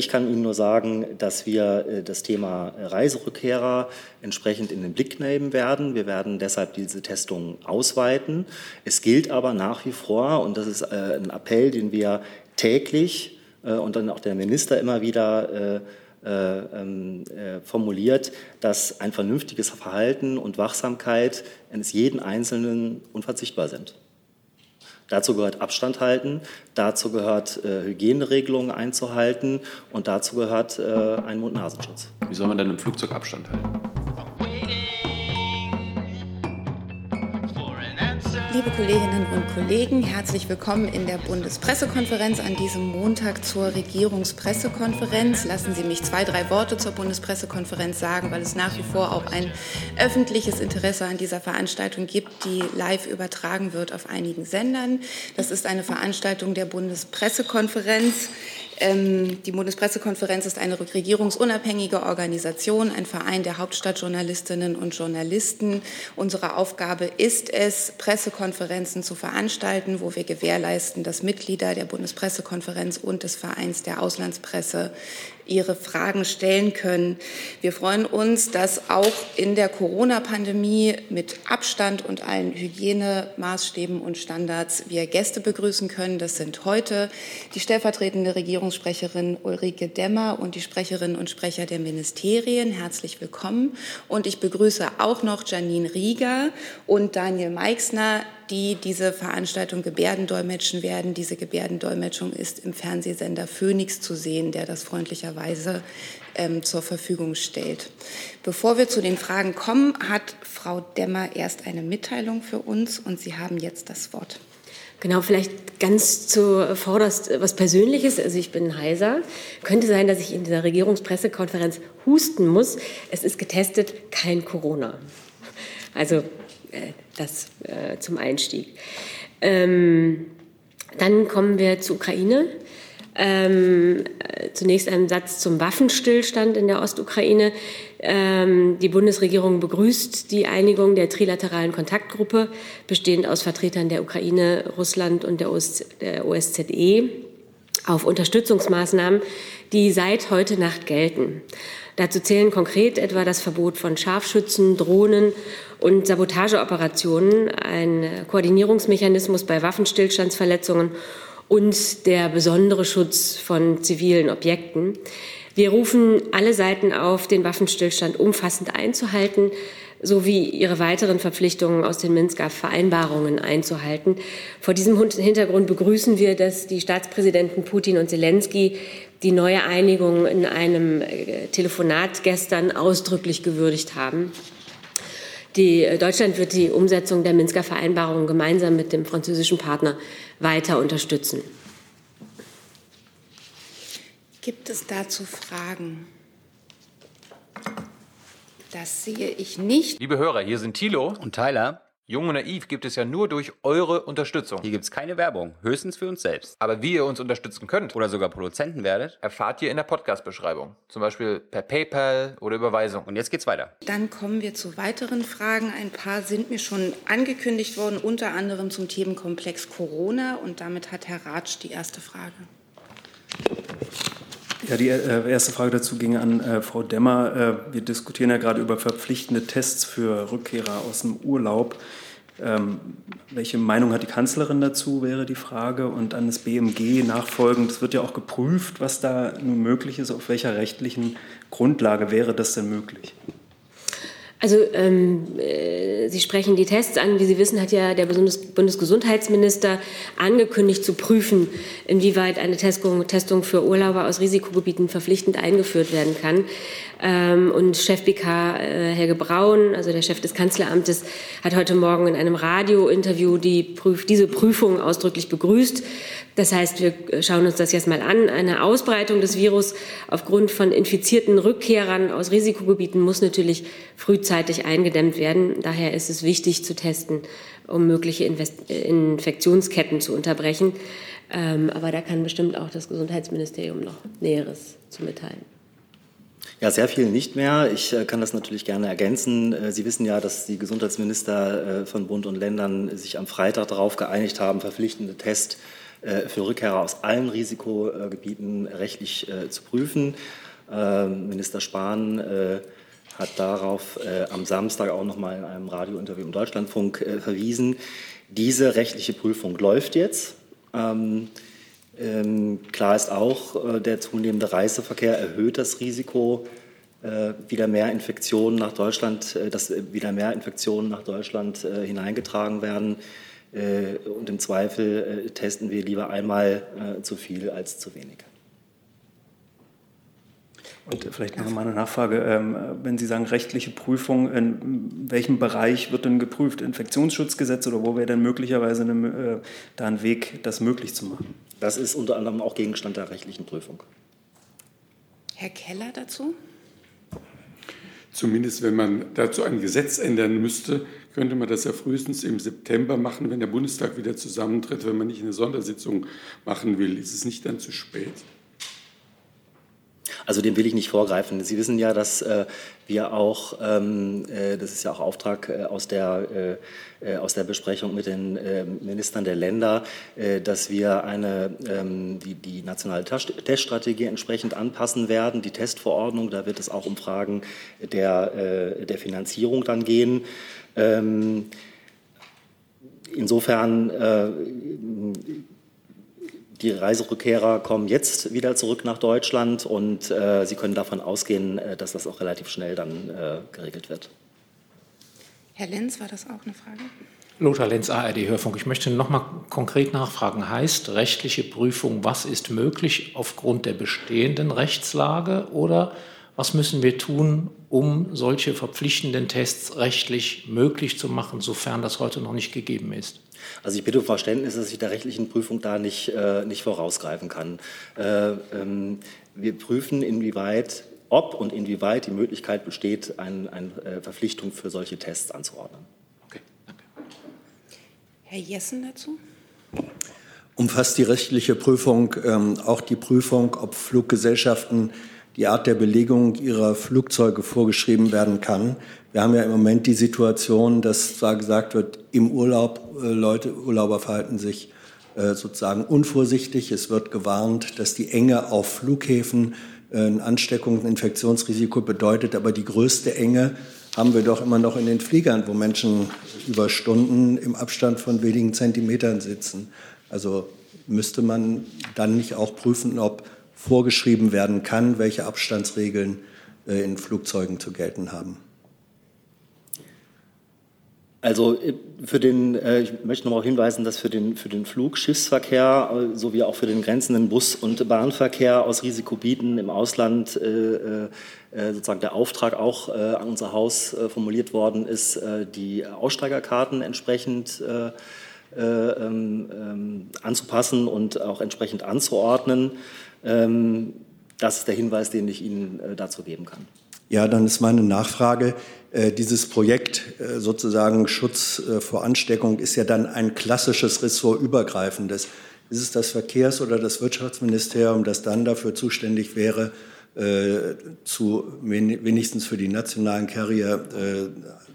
ich kann Ihnen nur sagen, dass wir das Thema Reiserückkehrer entsprechend in den Blick nehmen werden. Wir werden deshalb diese Testung ausweiten. Es gilt aber nach wie vor, und das ist ein Appell, den wir täglich und dann auch der Minister immer wieder äh, ähm, äh, formuliert, dass ein vernünftiges Verhalten und Wachsamkeit eines jeden Einzelnen unverzichtbar sind. Dazu gehört Abstand halten, dazu gehört äh, Hygieneregelungen einzuhalten und dazu gehört äh, ein Mund-Nasenschutz. Wie soll man denn im Flugzeug Abstand halten? Liebe Kolleginnen und Kollegen, herzlich willkommen in der Bundespressekonferenz an diesem Montag zur Regierungspressekonferenz. Lassen Sie mich zwei, drei Worte zur Bundespressekonferenz sagen, weil es nach wie vor auch ein öffentliches Interesse an dieser Veranstaltung gibt, die live übertragen wird auf einigen Sendern. Das ist eine Veranstaltung der Bundespressekonferenz. Ähm, die Bundespressekonferenz ist eine regierungsunabhängige Organisation, ein Verein der Hauptstadtjournalistinnen und Journalisten. Unsere Aufgabe ist es, Pressekonferenzen zu veranstalten, wo wir gewährleisten, dass Mitglieder der Bundespressekonferenz und des Vereins der Auslandspresse ihre Fragen stellen können. Wir freuen uns, dass auch in der Corona-Pandemie mit Abstand und allen Hygienemaßstäben und Standards wir Gäste begrüßen können. Das sind heute die stellvertretende Regierungssprecherin Ulrike Demmer und die Sprecherinnen und Sprecher der Ministerien. Herzlich willkommen. Und ich begrüße auch noch Janine Rieger und Daniel Meixner, die diese Veranstaltung Gebärdendolmetschen werden. Diese Gebärdendolmetschung ist im Fernsehsender Phoenix zu sehen, der das freundlicherweise ähm, zur Verfügung stellt. Bevor wir zu den Fragen kommen, hat Frau Demmer erst eine Mitteilung für uns und Sie haben jetzt das Wort. Genau, vielleicht ganz zuvorderst was Persönliches. Also ich bin heiser. Könnte sein, dass ich in dieser Regierungspressekonferenz husten muss. Es ist getestet, kein Corona. Also äh, das äh, zum Einstieg. Ähm, dann kommen wir zur Ukraine. Ähm, äh, zunächst ein Satz zum Waffenstillstand in der Ostukraine. Ähm, die Bundesregierung begrüßt die Einigung der trilateralen Kontaktgruppe, bestehend aus Vertretern der Ukraine, Russland und der, OS der OSZE, auf Unterstützungsmaßnahmen, die seit heute Nacht gelten. Dazu zählen konkret etwa das Verbot von Scharfschützen, Drohnen und Sabotageoperationen, ein Koordinierungsmechanismus bei Waffenstillstandsverletzungen und der besondere Schutz von zivilen Objekten. Wir rufen alle Seiten auf, den Waffenstillstand umfassend einzuhalten sowie ihre weiteren Verpflichtungen aus den Minsker Vereinbarungen einzuhalten. Vor diesem Hintergrund begrüßen wir, dass die Staatspräsidenten Putin und Zelensky die neue Einigung in einem äh, Telefonat gestern ausdrücklich gewürdigt haben. Die, äh, Deutschland wird die Umsetzung der Minsker Vereinbarung gemeinsam mit dem französischen Partner weiter unterstützen. Gibt es dazu Fragen? Das sehe ich nicht. Liebe Hörer, hier sind Thilo und Tyler. Jung und Naiv gibt es ja nur durch eure Unterstützung. Hier gibt es keine Werbung, höchstens für uns selbst. Aber wie ihr uns unterstützen könnt oder sogar Produzenten werdet, erfahrt ihr in der Podcast-Beschreibung. Zum Beispiel per PayPal oder Überweisung. Und jetzt geht's weiter. Dann kommen wir zu weiteren Fragen. Ein paar sind mir schon angekündigt worden, unter anderem zum Themenkomplex Corona. Und damit hat Herr Ratsch die erste Frage. Ja, die äh, erste Frage dazu ging an äh, Frau Demmer. Äh, wir diskutieren ja gerade über verpflichtende Tests für Rückkehrer aus dem Urlaub. Ähm, welche Meinung hat die Kanzlerin dazu, wäre die Frage. Und an das BMG nachfolgend, es wird ja auch geprüft, was da nun möglich ist, auf welcher rechtlichen Grundlage wäre das denn möglich? Also ähm, äh, Sie sprechen die Tests an. Wie Sie wissen, hat ja der Bundes Bundesgesundheitsminister angekündigt zu prüfen, inwieweit eine Testung, Testung für Urlauber aus Risikogebieten verpflichtend eingeführt werden kann. Ähm, und Chef BK äh, Helge Braun, also der Chef des Kanzleramtes, hat heute Morgen in einem Radiointerview die Prüf diese Prüfung ausdrücklich begrüßt. Das heißt, wir schauen uns das jetzt mal an. Eine Ausbreitung des Virus aufgrund von infizierten Rückkehrern aus Risikogebieten muss natürlich frühzeitig eingedämmt werden. Daher ist es wichtig zu testen, um mögliche Infektionsketten zu unterbrechen. Ähm, aber da kann bestimmt auch das Gesundheitsministerium noch Näheres zu mitteilen. Ja, sehr viel nicht mehr. Ich äh, kann das natürlich gerne ergänzen. Äh, Sie wissen ja, dass die Gesundheitsminister äh, von Bund und Ländern sich am Freitag darauf geeinigt haben, verpflichtende Tests für Rückkehrer aus allen Risikogebieten rechtlich zu prüfen. Ähm, Minister Spahn hat darauf am Samstag auch noch mal in einem Radiointerview im Deutschlandfunk verwiesen. Diese rechtliche Prüfung läuft jetzt. Ähm, klar ist auch, äh, der zunehmende Reiseverkehr erhöht das Risiko, äh, wieder mehr Infektionen nach Deutschland, äh, dass wieder mehr Infektionen nach Deutschland hineingetragen werden. Und im Zweifel testen wir lieber einmal zu viel als zu wenig. Und vielleicht noch mal eine Nachfrage. Ähm, wenn Sie sagen rechtliche Prüfung, in welchem Bereich wird denn geprüft? Infektionsschutzgesetz oder wo wäre denn möglicherweise eine, da ein Weg, das möglich zu machen? Das ist unter anderem auch Gegenstand der rechtlichen Prüfung. Herr Keller dazu? Zumindest wenn man dazu ein Gesetz ändern müsste, könnte man das ja frühestens im September machen, wenn der Bundestag wieder zusammentritt, wenn man nicht eine Sondersitzung machen will. Ist es nicht dann zu spät? Also dem will ich nicht vorgreifen. Sie wissen ja, dass äh, wir auch, ähm, äh, das ist ja auch Auftrag äh, aus, der, äh, äh, aus der Besprechung mit den äh, Ministern der Länder, dass wir eine, ähm, die, die nationale Teststrategie entsprechend anpassen werden, die Testverordnung. Da wird es auch um Fragen der, der Finanzierung dann gehen. Ähm, insofern die Reiserückkehrer kommen jetzt wieder zurück nach Deutschland und äh, Sie können davon ausgehen, äh, dass das auch relativ schnell dann äh, geregelt wird. Herr Lenz, war das auch eine Frage? Lothar Lenz, ARD Hörfunk. Ich möchte noch mal konkret nachfragen. Heißt rechtliche Prüfung, was ist möglich aufgrund der bestehenden Rechtslage oder was müssen wir tun, um solche verpflichtenden Tests rechtlich möglich zu machen, sofern das heute noch nicht gegeben ist? Also ich bitte um Verständnis, dass ich der rechtlichen Prüfung da nicht, äh, nicht vorausgreifen kann. Äh, ähm, wir prüfen, inwieweit, ob und inwieweit die Möglichkeit besteht, eine ein, äh, Verpflichtung für solche Tests anzuordnen. Okay, danke. Herr Jessen dazu? Umfasst die rechtliche Prüfung ähm, auch die Prüfung, ob Fluggesellschaften die Art der Belegung ihrer Flugzeuge vorgeschrieben werden kann. Wir haben ja im Moment die Situation, dass zwar gesagt wird, im Urlaub, äh, Leute, Urlauber verhalten sich äh, sozusagen unvorsichtig. Es wird gewarnt, dass die Enge auf Flughäfen äh, ein Ansteckungs- und Infektionsrisiko bedeutet. Aber die größte Enge haben wir doch immer noch in den Fliegern, wo Menschen über Stunden im Abstand von wenigen Zentimetern sitzen. Also müsste man dann nicht auch prüfen, ob vorgeschrieben werden kann, welche Abstandsregeln äh, in Flugzeugen zu gelten haben. Also äh, für den, äh, ich möchte noch mal hinweisen, dass für den, für den Flug, sowie auch für den grenzenden Bus- und Bahnverkehr aus Risikogebieten im Ausland sozusagen der Auftrag auch an unser Haus formuliert worden ist, die Aussteigerkarten entsprechend ähm, ähm, anzupassen und auch entsprechend anzuordnen. Ähm, das ist der Hinweis, den ich Ihnen äh, dazu geben kann. Ja, dann ist meine Nachfrage. Äh, dieses Projekt äh, sozusagen Schutz vor Ansteckung ist ja dann ein klassisches ressortübergreifendes. Ist es das Verkehrs- oder das Wirtschaftsministerium, das dann dafür zuständig wäre, zu, wenigstens für die nationalen Carrier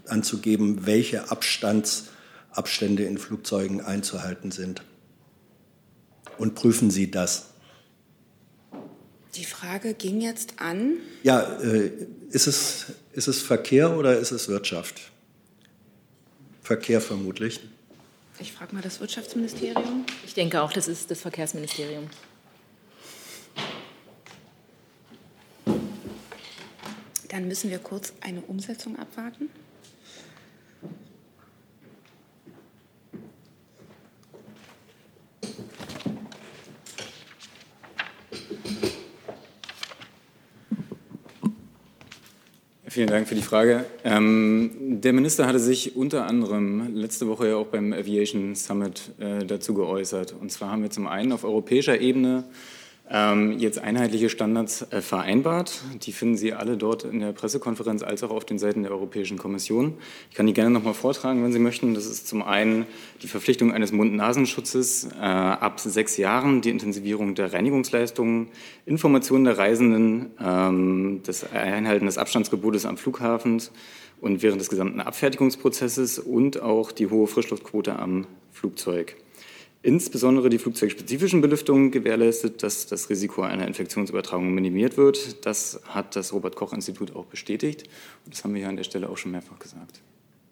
anzugeben, welche Abstandsabstände in Flugzeugen einzuhalten sind? Und prüfen Sie das? Die Frage ging jetzt an. Ja, äh, ist, es, ist es Verkehr oder ist es Wirtschaft? Verkehr vermutlich. Ich frage mal das Wirtschaftsministerium. Ich denke auch, das ist das Verkehrsministerium. Dann müssen wir kurz eine Umsetzung abwarten. Vielen Dank für die Frage. Ähm, der Minister hatte sich unter anderem letzte Woche ja auch beim Aviation Summit äh, dazu geäußert. Und zwar haben wir zum einen auf europäischer Ebene jetzt einheitliche Standards äh, vereinbart. Die finden Sie alle dort in der Pressekonferenz als auch auf den Seiten der Europäischen Kommission. Ich kann die gerne noch mal vortragen, wenn Sie möchten. Das ist zum einen die Verpflichtung eines Mund-Nasenschutzes äh, ab sechs Jahren, die Intensivierung der Reinigungsleistungen, Informationen der Reisenden, ähm, das Einhalten des Abstandsgebotes am Flughafen und während des gesamten Abfertigungsprozesses und auch die hohe Frischluftquote am Flugzeug. Insbesondere die flugzeugspezifischen Belüftungen gewährleistet, dass das Risiko einer Infektionsübertragung minimiert wird. Das hat das Robert-Koch-Institut auch bestätigt. Und das haben wir hier an der Stelle auch schon mehrfach gesagt.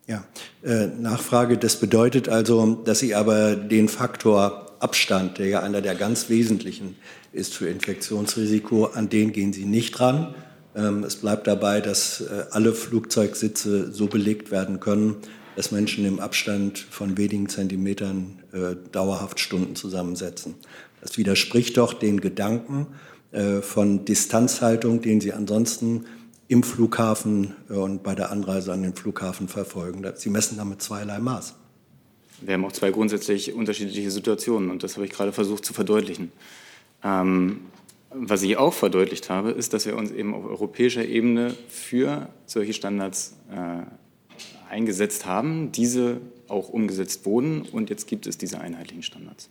Ja, äh, Nachfrage. Das bedeutet also, dass Sie aber den Faktor Abstand, der ja einer der ganz wesentlichen ist für Infektionsrisiko, an den gehen Sie nicht ran. Ähm, es bleibt dabei, dass äh, alle Flugzeugsitze so belegt werden können, dass Menschen im Abstand von wenigen Zentimetern äh, dauerhaft Stunden zusammensetzen. Das widerspricht doch den Gedanken äh, von Distanzhaltung, den Sie ansonsten im Flughafen äh, und bei der Anreise an den Flughafen verfolgen. Sie messen damit zweierlei Maß. Wir haben auch zwei grundsätzlich unterschiedliche Situationen und das habe ich gerade versucht zu verdeutlichen. Ähm, was ich auch verdeutlicht habe, ist, dass wir uns eben auf europäischer Ebene für solche Standards äh, eingesetzt haben, diese auch umgesetzt wurden und jetzt gibt es diese einheitlichen Standards.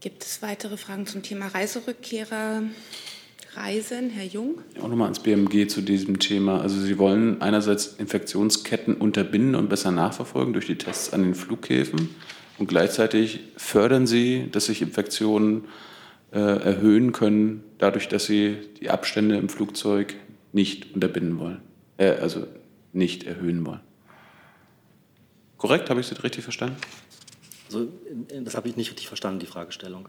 Gibt es weitere Fragen zum Thema Reiserückkehrer? Reisen, Herr Jung? Auch nochmal ans BMG zu diesem Thema. Also Sie wollen einerseits Infektionsketten unterbinden und besser nachverfolgen durch die Tests an den Flughäfen und gleichzeitig fördern Sie, dass sich Infektionen äh, erhöhen können, dadurch, dass Sie die Abstände im Flugzeug nicht unterbinden wollen, äh, also nicht erhöhen wollen. Korrekt, habe ich Sie richtig verstanden? Also, das habe ich nicht richtig verstanden, die Fragestellung.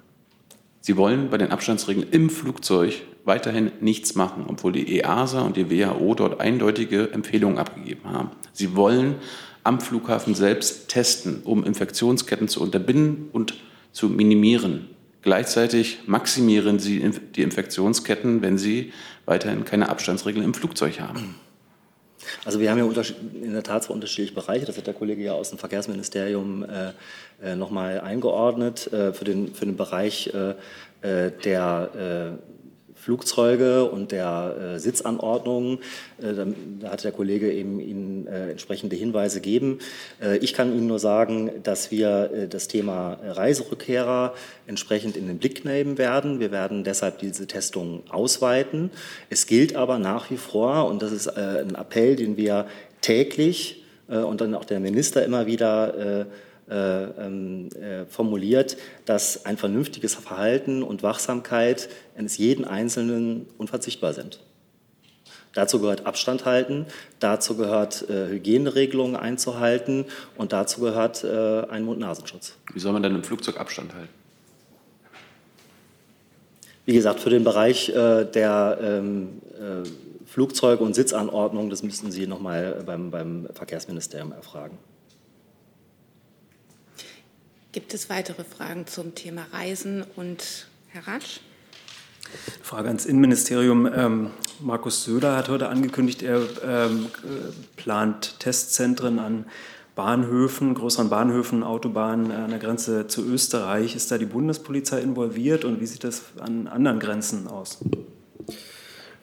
Sie wollen bei den Abstandsregeln im Flugzeug weiterhin nichts machen, obwohl die EASA und die WHO dort eindeutige Empfehlungen abgegeben haben. Sie wollen am Flughafen selbst testen, um Infektionsketten zu unterbinden und zu minimieren. Gleichzeitig maximieren sie die Infektionsketten, wenn sie weiterhin keine Abstandsregeln im Flugzeug haben. Also wir haben ja in der Tat zwei unterschiedliche Bereiche. Das hat der Kollege ja aus dem Verkehrsministerium äh, äh nochmal eingeordnet. Äh, für, den, für den Bereich äh, äh der äh, Flugzeuge und der äh, Sitzanordnungen. Äh, da, da, hat der Kollege eben Ihnen äh, entsprechende Hinweise gegeben. Äh, ich kann Ihnen nur sagen, dass wir äh, das Thema Reiserückkehrer entsprechend in den Blick nehmen werden. Wir werden deshalb diese Testung ausweiten. Es gilt aber nach wie vor, und das ist äh, ein Appell, den wir täglich und dann auch der Minister immer wieder formuliert, dass ein vernünftiges Verhalten und Wachsamkeit eines jeden Einzelnen unverzichtbar sind. Dazu gehört Abstand halten, dazu gehört äh, Hygieneregelungen einzuhalten und dazu gehört äh, ein Mund-Nasenschutz. Wie soll man denn im Flugzeug Abstand halten? Wie gesagt, für den Bereich äh, der ähm, äh, Flugzeuge und Sitzanordnung, das müssten Sie nochmal beim, beim Verkehrsministerium erfragen. Gibt es weitere Fragen zum Thema Reisen und Herr Ratsch? Frage ans Innenministerium. Ähm, Markus Söder hat heute angekündigt, er ähm, plant Testzentren an Bahnhöfen, größeren Bahnhöfen, Autobahnen an der Grenze zu Österreich. Ist da die Bundespolizei involviert und wie sieht das an anderen Grenzen aus?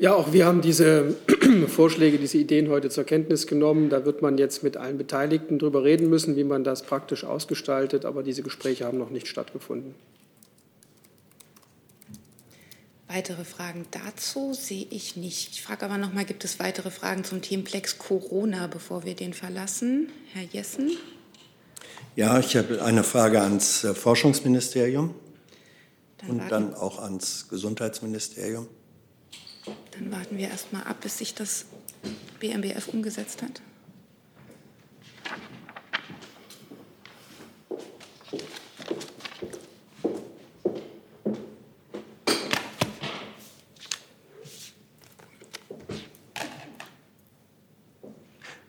Ja, auch wir haben diese Vorschläge, diese Ideen heute zur Kenntnis genommen. Da wird man jetzt mit allen Beteiligten darüber reden müssen, wie man das praktisch ausgestaltet. Aber diese Gespräche haben noch nicht stattgefunden. Weitere Fragen dazu sehe ich nicht. Ich frage aber noch mal, gibt es weitere Fragen zum Themenplex Corona, bevor wir den verlassen? Herr Jessen? Ja, ich habe eine Frage ans äh, Forschungsministerium dann und dann auch ans Gesundheitsministerium. Dann warten wir erst mal ab, bis sich das BMBF umgesetzt hat.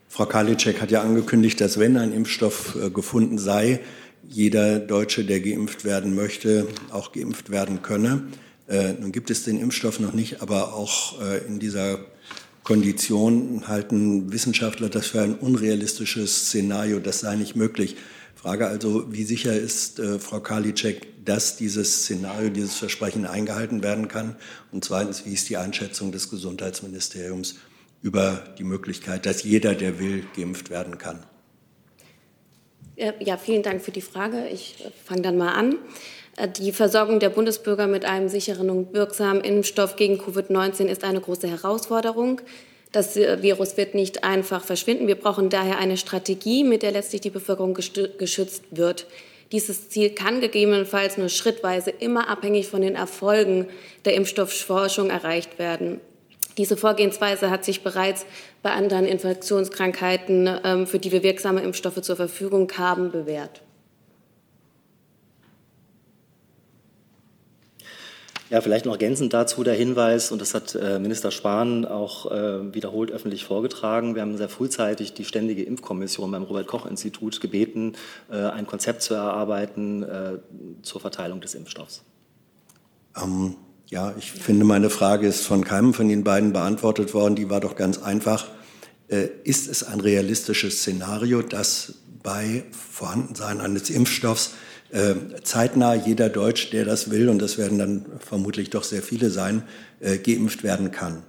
Frau Karliczek hat ja angekündigt, dass wenn ein Impfstoff äh, gefunden sei, jeder Deutsche, der geimpft werden möchte, auch geimpft werden könne. Äh, nun gibt es den Impfstoff noch nicht, aber auch äh, in dieser Kondition halten Wissenschaftler das für ein unrealistisches Szenario, das sei nicht möglich. Frage also, wie sicher ist äh, Frau Karliczek, dass dieses Szenario, dieses Versprechen eingehalten werden kann? Und zweitens, wie ist die Einschätzung des Gesundheitsministeriums über die Möglichkeit, dass jeder, der will, geimpft werden kann? Ja, vielen Dank für die Frage. Ich fange dann mal an. Die Versorgung der Bundesbürger mit einem sicheren und wirksamen Impfstoff gegen Covid-19 ist eine große Herausforderung. Das Virus wird nicht einfach verschwinden. Wir brauchen daher eine Strategie, mit der letztlich die Bevölkerung geschützt wird. Dieses Ziel kann gegebenenfalls nur schrittweise immer abhängig von den Erfolgen der Impfstoffforschung erreicht werden. Diese Vorgehensweise hat sich bereits bei anderen Infektionskrankheiten, ähm, für die wir wirksame Impfstoffe zur Verfügung haben, bewährt. Ja, vielleicht noch ergänzend dazu der Hinweis, und das hat äh, Minister Spahn auch äh, wiederholt öffentlich vorgetragen. Wir haben sehr frühzeitig die Ständige Impfkommission beim Robert-Koch-Institut gebeten, äh, ein Konzept zu erarbeiten zur Verteilung des Impfstoffs. Ähm, ja, ich finde, meine Frage ist von keinem von Ihnen beiden beantwortet worden. Die war doch ganz einfach. ist es ein realistisches Szenario, dass bei Vorhandensein eines Impfstoffs zeitnah jeder Deutsch, der das will, und das werden dann vermutlich doch sehr viele sein, äh, geimpft werden kann?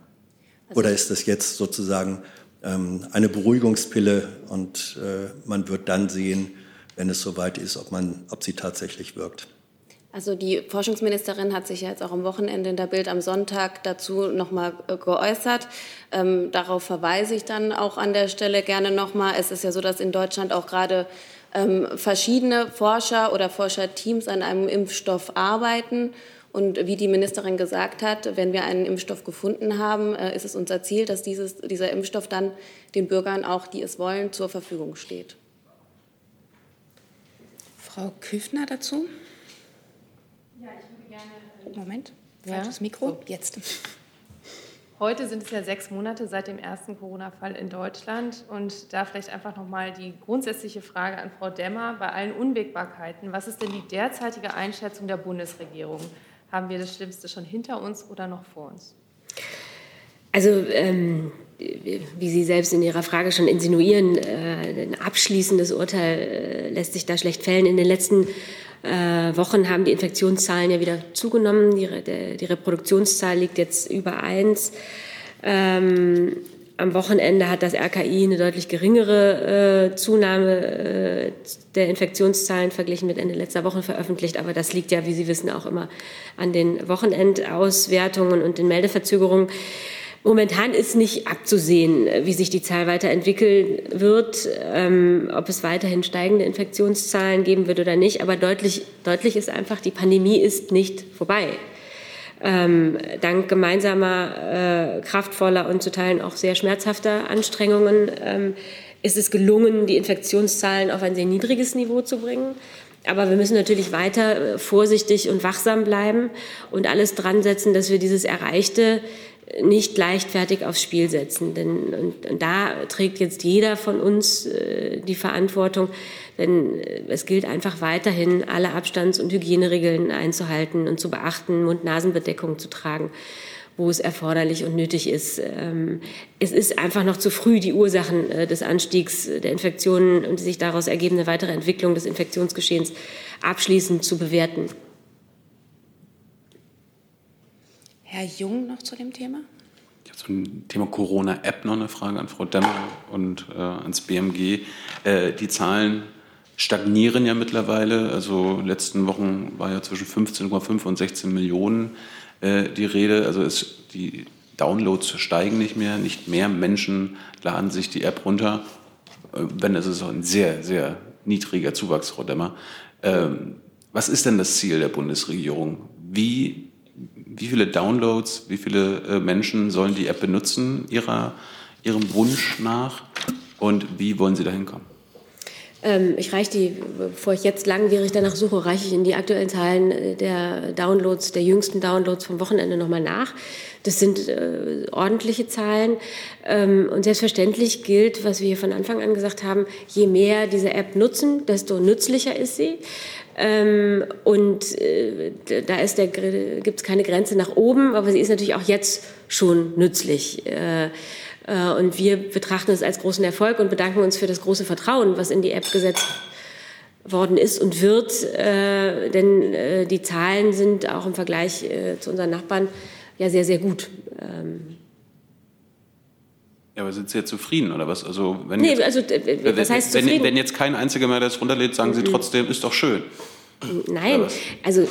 Also Oder ist das jetzt sozusagen ähm, eine Beruhigungspille und äh, man wird dann sehen, wenn es soweit ist, ob, man, ob sie tatsächlich wirkt? Also die Forschungsministerin hat sich jetzt auch am Wochenende in der Bild am Sonntag dazu nochmal geäußert. Ähm, darauf verweise ich dann auch an der Stelle gerne nochmal. Es ist ja so, dass in Deutschland auch gerade ähm, verschiedene Forscher oder Forscherteams an einem Impfstoff arbeiten. Und wie die Ministerin gesagt hat, wenn wir einen Impfstoff gefunden haben, äh, ist es unser Ziel, dass dieses, dieser Impfstoff dann den Bürgern auch, die es wollen, zur Verfügung steht. Frau Küfner dazu? Ja, ich würde gerne. Moment, falsches ja? Mikro. Jetzt. Heute sind es ja sechs Monate seit dem ersten Corona-Fall in Deutschland. Und da vielleicht einfach nochmal die grundsätzliche Frage an Frau Demmer. Bei allen Unwägbarkeiten, was ist denn die derzeitige Einschätzung der Bundesregierung? Haben wir das Schlimmste schon hinter uns oder noch vor uns? Also, ähm, wie Sie selbst in Ihrer Frage schon insinuieren, äh, ein abschließendes Urteil äh, lässt sich da schlecht fällen. In den letzten Wochen haben die Infektionszahlen ja wieder zugenommen. Die, die Reproduktionszahl liegt jetzt über eins. Ähm, am Wochenende hat das RKI eine deutlich geringere äh, Zunahme äh, der Infektionszahlen verglichen mit Ende letzter Woche veröffentlicht. Aber das liegt ja, wie Sie wissen, auch immer an den Wochenendauswertungen und den Meldeverzögerungen. Momentan ist nicht abzusehen, wie sich die Zahl weiterentwickeln wird, ähm, ob es weiterhin steigende Infektionszahlen geben wird oder nicht. Aber deutlich, deutlich ist einfach, die Pandemie ist nicht vorbei. Ähm, dank gemeinsamer, äh, kraftvoller und zu Teilen auch sehr schmerzhafter Anstrengungen ähm, ist es gelungen, die Infektionszahlen auf ein sehr niedriges Niveau zu bringen. Aber wir müssen natürlich weiter äh, vorsichtig und wachsam bleiben und alles dran setzen, dass wir dieses Erreichte nicht leichtfertig aufs Spiel setzen. Denn und, und da trägt jetzt jeder von uns äh, die Verantwortung, denn äh, es gilt einfach weiterhin, alle Abstands- und Hygieneregeln einzuhalten und zu beachten, Mund-Nasen-Bedeckung zu tragen wo es erforderlich und nötig ist. Ähm, es ist einfach noch zu früh, die Ursachen äh, des Anstiegs der Infektionen und die sich daraus ergebende weitere Entwicklung des Infektionsgeschehens abschließend zu bewerten. Herr Jung noch zu dem Thema? Ich habe zum Thema Corona-App noch eine Frage an Frau Demmer und äh, ans BMG. Äh, die Zahlen stagnieren ja mittlerweile. Also letzten Wochen war ja zwischen 15,5 und 16 Millionen äh, die Rede. Also ist, die Downloads steigen nicht mehr. Nicht mehr Menschen laden sich die App runter. Äh, wenn es ist ein sehr, sehr niedriger Zuwachs, Frau Demmer. Ähm, was ist denn das Ziel der Bundesregierung? Wie wie viele Downloads, wie viele äh, Menschen sollen die App benutzen, ihrer, ihrem Wunsch nach? Und wie wollen Sie dahin kommen? Ähm, ich reiche die, bevor ich jetzt langwierig danach suche, reiche ich in die aktuellen Zahlen äh, der Downloads, der jüngsten Downloads vom Wochenende nochmal nach. Das sind äh, ordentliche Zahlen. Ähm, und selbstverständlich gilt, was wir hier von Anfang an gesagt haben, je mehr diese App nutzen, desto nützlicher ist sie. Ähm, und äh, da gibt es keine Grenze nach oben, aber sie ist natürlich auch jetzt schon nützlich. Äh, äh, und wir betrachten es als großen Erfolg und bedanken uns für das große Vertrauen, was in die App gesetzt worden ist und wird. Äh, denn äh, die Zahlen sind auch im Vergleich zu unseren Nachbarn ja sehr, sehr gut. Ähm, ja, aber sind Sie jetzt zufrieden oder was? Also, wenn nee, jetzt, also, was heißt wenn, wenn, jetzt kein einziger mehr das runterlädt, sagen Sie mhm. trotzdem, ist doch schön. Nein, also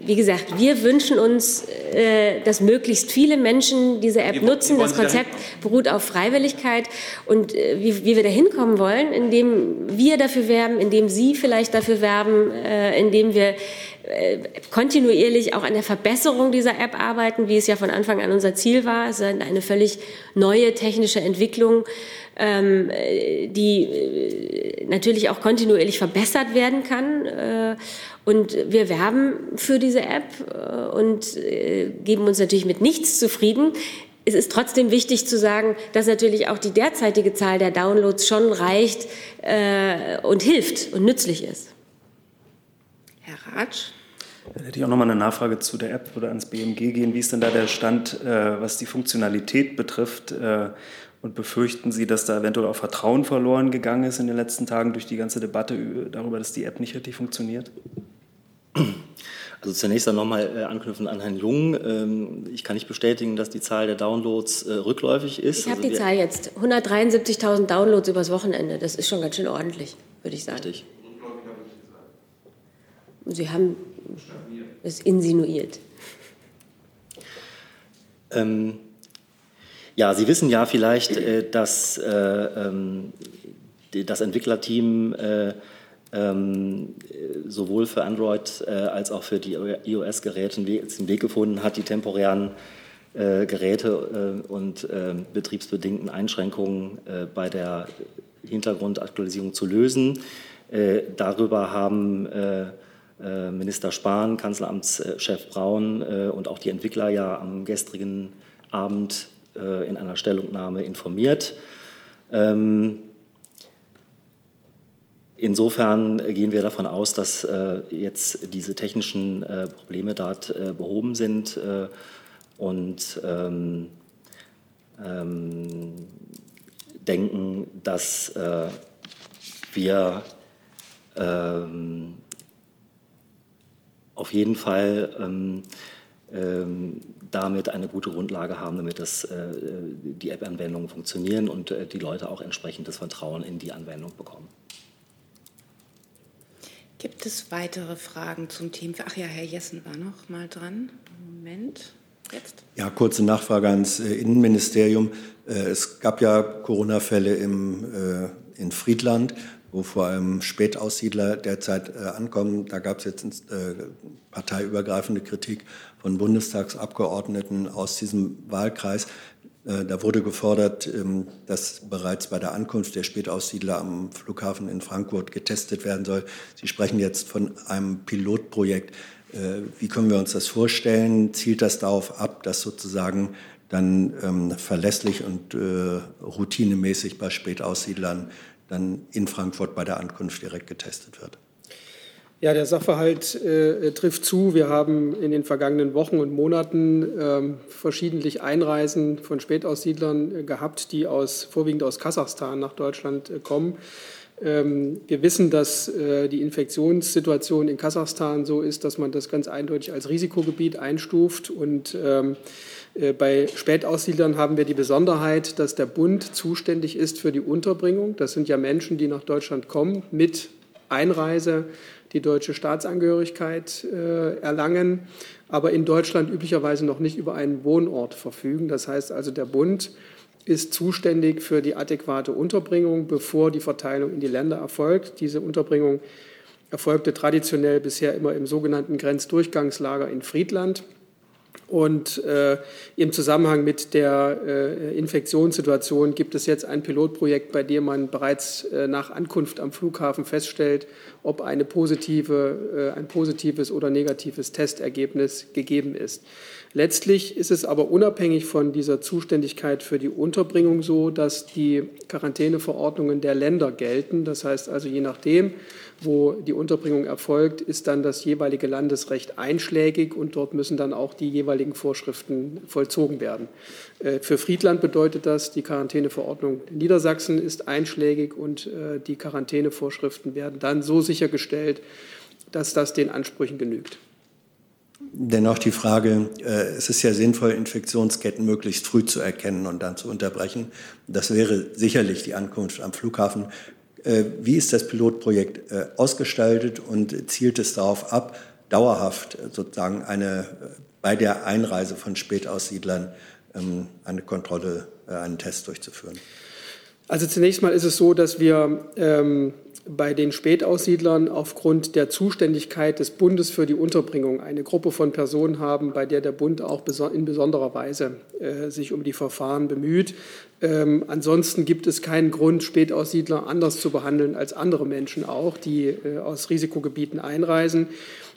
wie gesagt, wir wünschen uns, äh, dass möglichst viele Menschen diese App Wie- nutzen. wie Das Konzept beruht auf Freiwilligkeit. Und äh, wie, wie wir da hinkommen wollen, indem wir dafür werben, indem Sie vielleicht dafür werben, äh, indem wir äh, kontinuierlich auch an der Verbesserung dieser App arbeiten, wie es ja von Anfang an unser Ziel war. Es ist eine völlig neue technische Entwicklung, ähm, äh, die äh, natürlich auch kontinuierlich verbessert werden kann. Äh, Und wir werben für diese App äh, und äh, geben uns natürlich mit nichts zufrieden. Es ist trotzdem wichtig zu sagen, dass natürlich auch die derzeitige Zahl der Downloads schon reicht äh, und hilft und nützlich ist. Herr Ratsch. Dann hätte ich auch noch mal eine Nachfrage zu der App oder ans BMG gehen. Wie ist denn da der Stand, äh, was die Funktionalität betrifft? Äh, und befürchten Sie, dass da eventuell auch Vertrauen verloren gegangen ist in den letzten Tagen durch die ganze Debatte darüber, dass die App nicht richtig funktioniert? Also zunächst dann nochmal äh, anknüpfend an Herrn Jung. Ähm, ich kann nicht bestätigen, dass die Zahl der Downloads äh, rückläufig ist. Ich habe Also die Zahl jetzt. 173.000 Downloads übers Wochenende. Das ist schon ganz schön ordentlich, würde ich sagen. Richtig. Sie haben es insinuiert. Ähm, ja, Sie wissen ja vielleicht, äh, dass äh, ähm, das Entwicklerteam äh, ähm, äh, sowohl für Android äh, als auch für die iOS-Geräte den Weg- den Weg gefunden hat, die temporären äh, Geräte äh, und betriebsbedingten Einschränkungen bei der Hintergrundaktualisierung zu lösen. Darüber haben Minister Spahn, Kanzleramtschef Braun äh, und auch die Entwickler ja am gestrigen Abend äh, in einer Stellungnahme informiert. Ähm, Insofern gehen wir davon aus, dass äh, jetzt diese technischen äh, Probleme dort äh, behoben sind äh, und ähm, ähm, denken, dass äh, wir auf jeden Fall ähm, ähm, damit eine gute Grundlage haben, damit das, äh, die App-Anwendungen funktionieren und äh, die Leute auch entsprechendes Vertrauen in die Anwendung bekommen. Gibt es weitere Fragen zum Thema? Ach ja, Herr Jessen war noch mal dran. Moment, jetzt. Ja, kurze Nachfrage ans äh, Innenministerium. Äh, Es gab ja Corona-Fälle im, äh, in Friedland, wo vor allem Spätaussiedler derzeit äh, ankommen. Da gab es jetzt äh, parteiübergreifende Kritik von Bundestagsabgeordneten aus diesem Wahlkreis. Äh, Da wurde gefordert, ähm, dass bereits bei der Ankunft der Spätaussiedler am Flughafen in Frankfurt getestet werden soll. Sie sprechen jetzt von einem Pilotprojekt. Äh, Wie können wir uns das vorstellen? Zielt das darauf ab, dass sozusagen dann ähm, verlässlich und äh, routinemäßig bei Spätaussiedlern dann in Frankfurt bei der Ankunft direkt getestet wird? Ja, der Sachverhalt äh, trifft zu. Wir haben in den vergangenen Wochen und Monaten ähm, verschiedentlich Einreisen von Spätaussiedlern äh, gehabt, die aus, vorwiegend aus Kasachstan nach Deutschland äh, kommen. Ähm, wir wissen, dass äh, die Infektionssituation in Kasachstan so ist, dass man das ganz eindeutig als Risikogebiet einstuft. Und ähm, äh, bei Spätaussiedlern haben wir die Besonderheit, dass der Bund zuständig ist für die Unterbringung. Das sind ja Menschen, die nach Deutschland kommen mit Einreise die deutsche Staatsangehörigkeit äh, erlangen, aber in Deutschland üblicherweise noch nicht über einen Wohnort verfügen. Das heißt also, der Bund ist zuständig für die adäquate Unterbringung, bevor die Verteilung in die Länder erfolgt. Diese Unterbringung erfolgte traditionell bisher immer im sogenannten Grenzdurchgangslager in Friedland. Und äh, im Zusammenhang mit der äh, Infektionssituation gibt es jetzt ein Pilotprojekt, bei dem man bereits äh, nach Ankunft am Flughafen feststellt, ob eine positive, äh, ein positives oder negatives Testergebnis gegeben ist. Letztlich ist es aber unabhängig von dieser Zuständigkeit für die Unterbringung so, dass die Quarantäneverordnungen der Länder gelten. Das heißt also, je nachdem, wo die Unterbringung erfolgt, ist dann das jeweilige Landesrecht einschlägig und dort müssen dann auch die jeweiligen Vorschriften vollzogen werden. Äh, Für Friedland bedeutet das, die Quarantäneverordnung Niedersachsen ist einschlägig und äh, die Quarantänevorschriften werden dann so sichergestellt, dass das den Ansprüchen genügt. Dennoch die Frage, äh, es ist ja sinnvoll, Infektionsketten möglichst früh zu erkennen und dann zu unterbrechen. Das wäre sicherlich die Ankunft am Flughafen. Äh, wie ist das Pilotprojekt äh, ausgestaltet und zielt es darauf ab, dauerhaft sozusagen eine, bei der Einreise von Spätaussiedlern ähm, eine Kontrolle, einen Test durchzuführen? Also zunächst mal ist es so, dass wir ähm, bei den Spätaussiedlern aufgrund der Zuständigkeit des Bundes für die Unterbringung eine Gruppe von Personen haben, bei der der Bund auch in besonderer Weise äh, sich um die Verfahren bemüht. Ähm, ansonsten gibt es keinen Grund, Spätaussiedler anders zu behandeln als andere Menschen auch, die äh, aus Risikogebieten einreisen.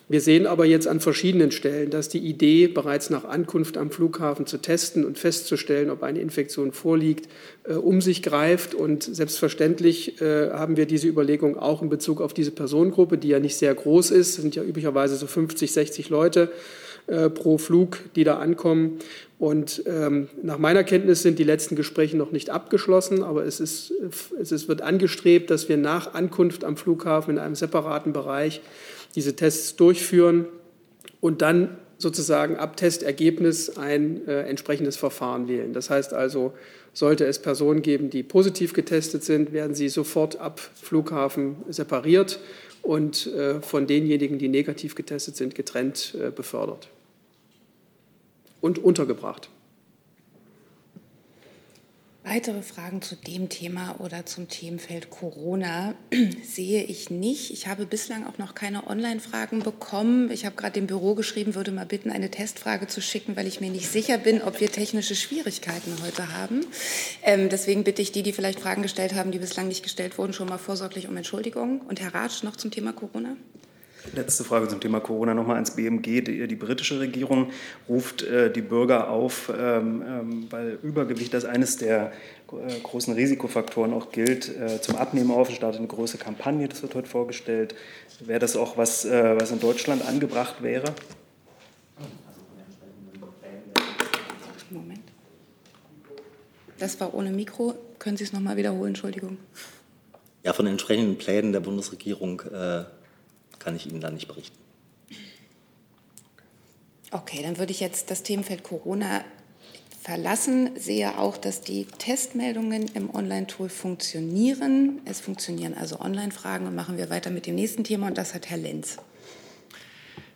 Wir sehen aber jetzt an verschiedenen Stellen, dass die Idee, bereits nach Ankunft am Flughafen zu testen und festzustellen, ob eine Infektion vorliegt, äh, um sich greift. Und selbstverständlich äh, haben wir diese Überlegung auch in Bezug auf diese Personengruppe, die ja nicht sehr groß ist. Es sind ja üblicherweise so 50, 60 Leute äh, pro Flug, die da ankommen. Und ähm, nach meiner Kenntnis sind die letzten Gespräche noch nicht abgeschlossen, aber es, ist, es ist, wird angestrebt, dass wir nach Ankunft am Flughafen in einem separaten Bereich diese Tests durchführen und dann sozusagen ab Testergebnis ein äh, entsprechendes Verfahren wählen. Das heißt also, sollte es Personen geben, die positiv getestet sind, werden sie sofort ab Flughafen separiert und äh, von denjenigen, die negativ getestet sind, getrennt äh, befördert und untergebracht. Weitere Fragen zu dem Thema oder zum Themenfeld Corona sehe ich nicht. Ich habe bislang auch noch keine Online-Fragen bekommen. Ich habe gerade dem Büro geschrieben, würde mal bitten, eine Testfrage zu schicken, weil ich mir nicht sicher bin, ob wir technische Schwierigkeiten heute haben. Ähm, deswegen bitte ich die, die vielleicht Fragen gestellt haben, die bislang nicht gestellt wurden, schon mal vorsorglich um Entschuldigung. Und Herr Ratsch, noch zum Thema Corona? Letzte Frage zum Thema Corona nochmal ans BMG. Die, die britische Regierung ruft äh, die Bürger auf, ähm, ähm, weil Übergewicht als eines der äh, großen Risikofaktoren auch gilt, äh, zum Abnehmen auf. Es startet eine große Kampagne, das wird heute vorgestellt. Wäre das auch was, äh, was in Deutschland angebracht wäre? Moment. Das war ohne Mikro. Können Sie es nochmal wiederholen? Entschuldigung. Ja, von den entsprechenden Plänen der Bundesregierung äh, kann ich Ihnen da nicht berichten. Okay, dann würde ich jetzt das Themenfeld Corona verlassen. Sehe auch, dass die Testmeldungen im Online-Tool funktionieren. Es funktionieren also Online-Fragen und machen wir weiter mit dem nächsten Thema und das hat Herr Lenz.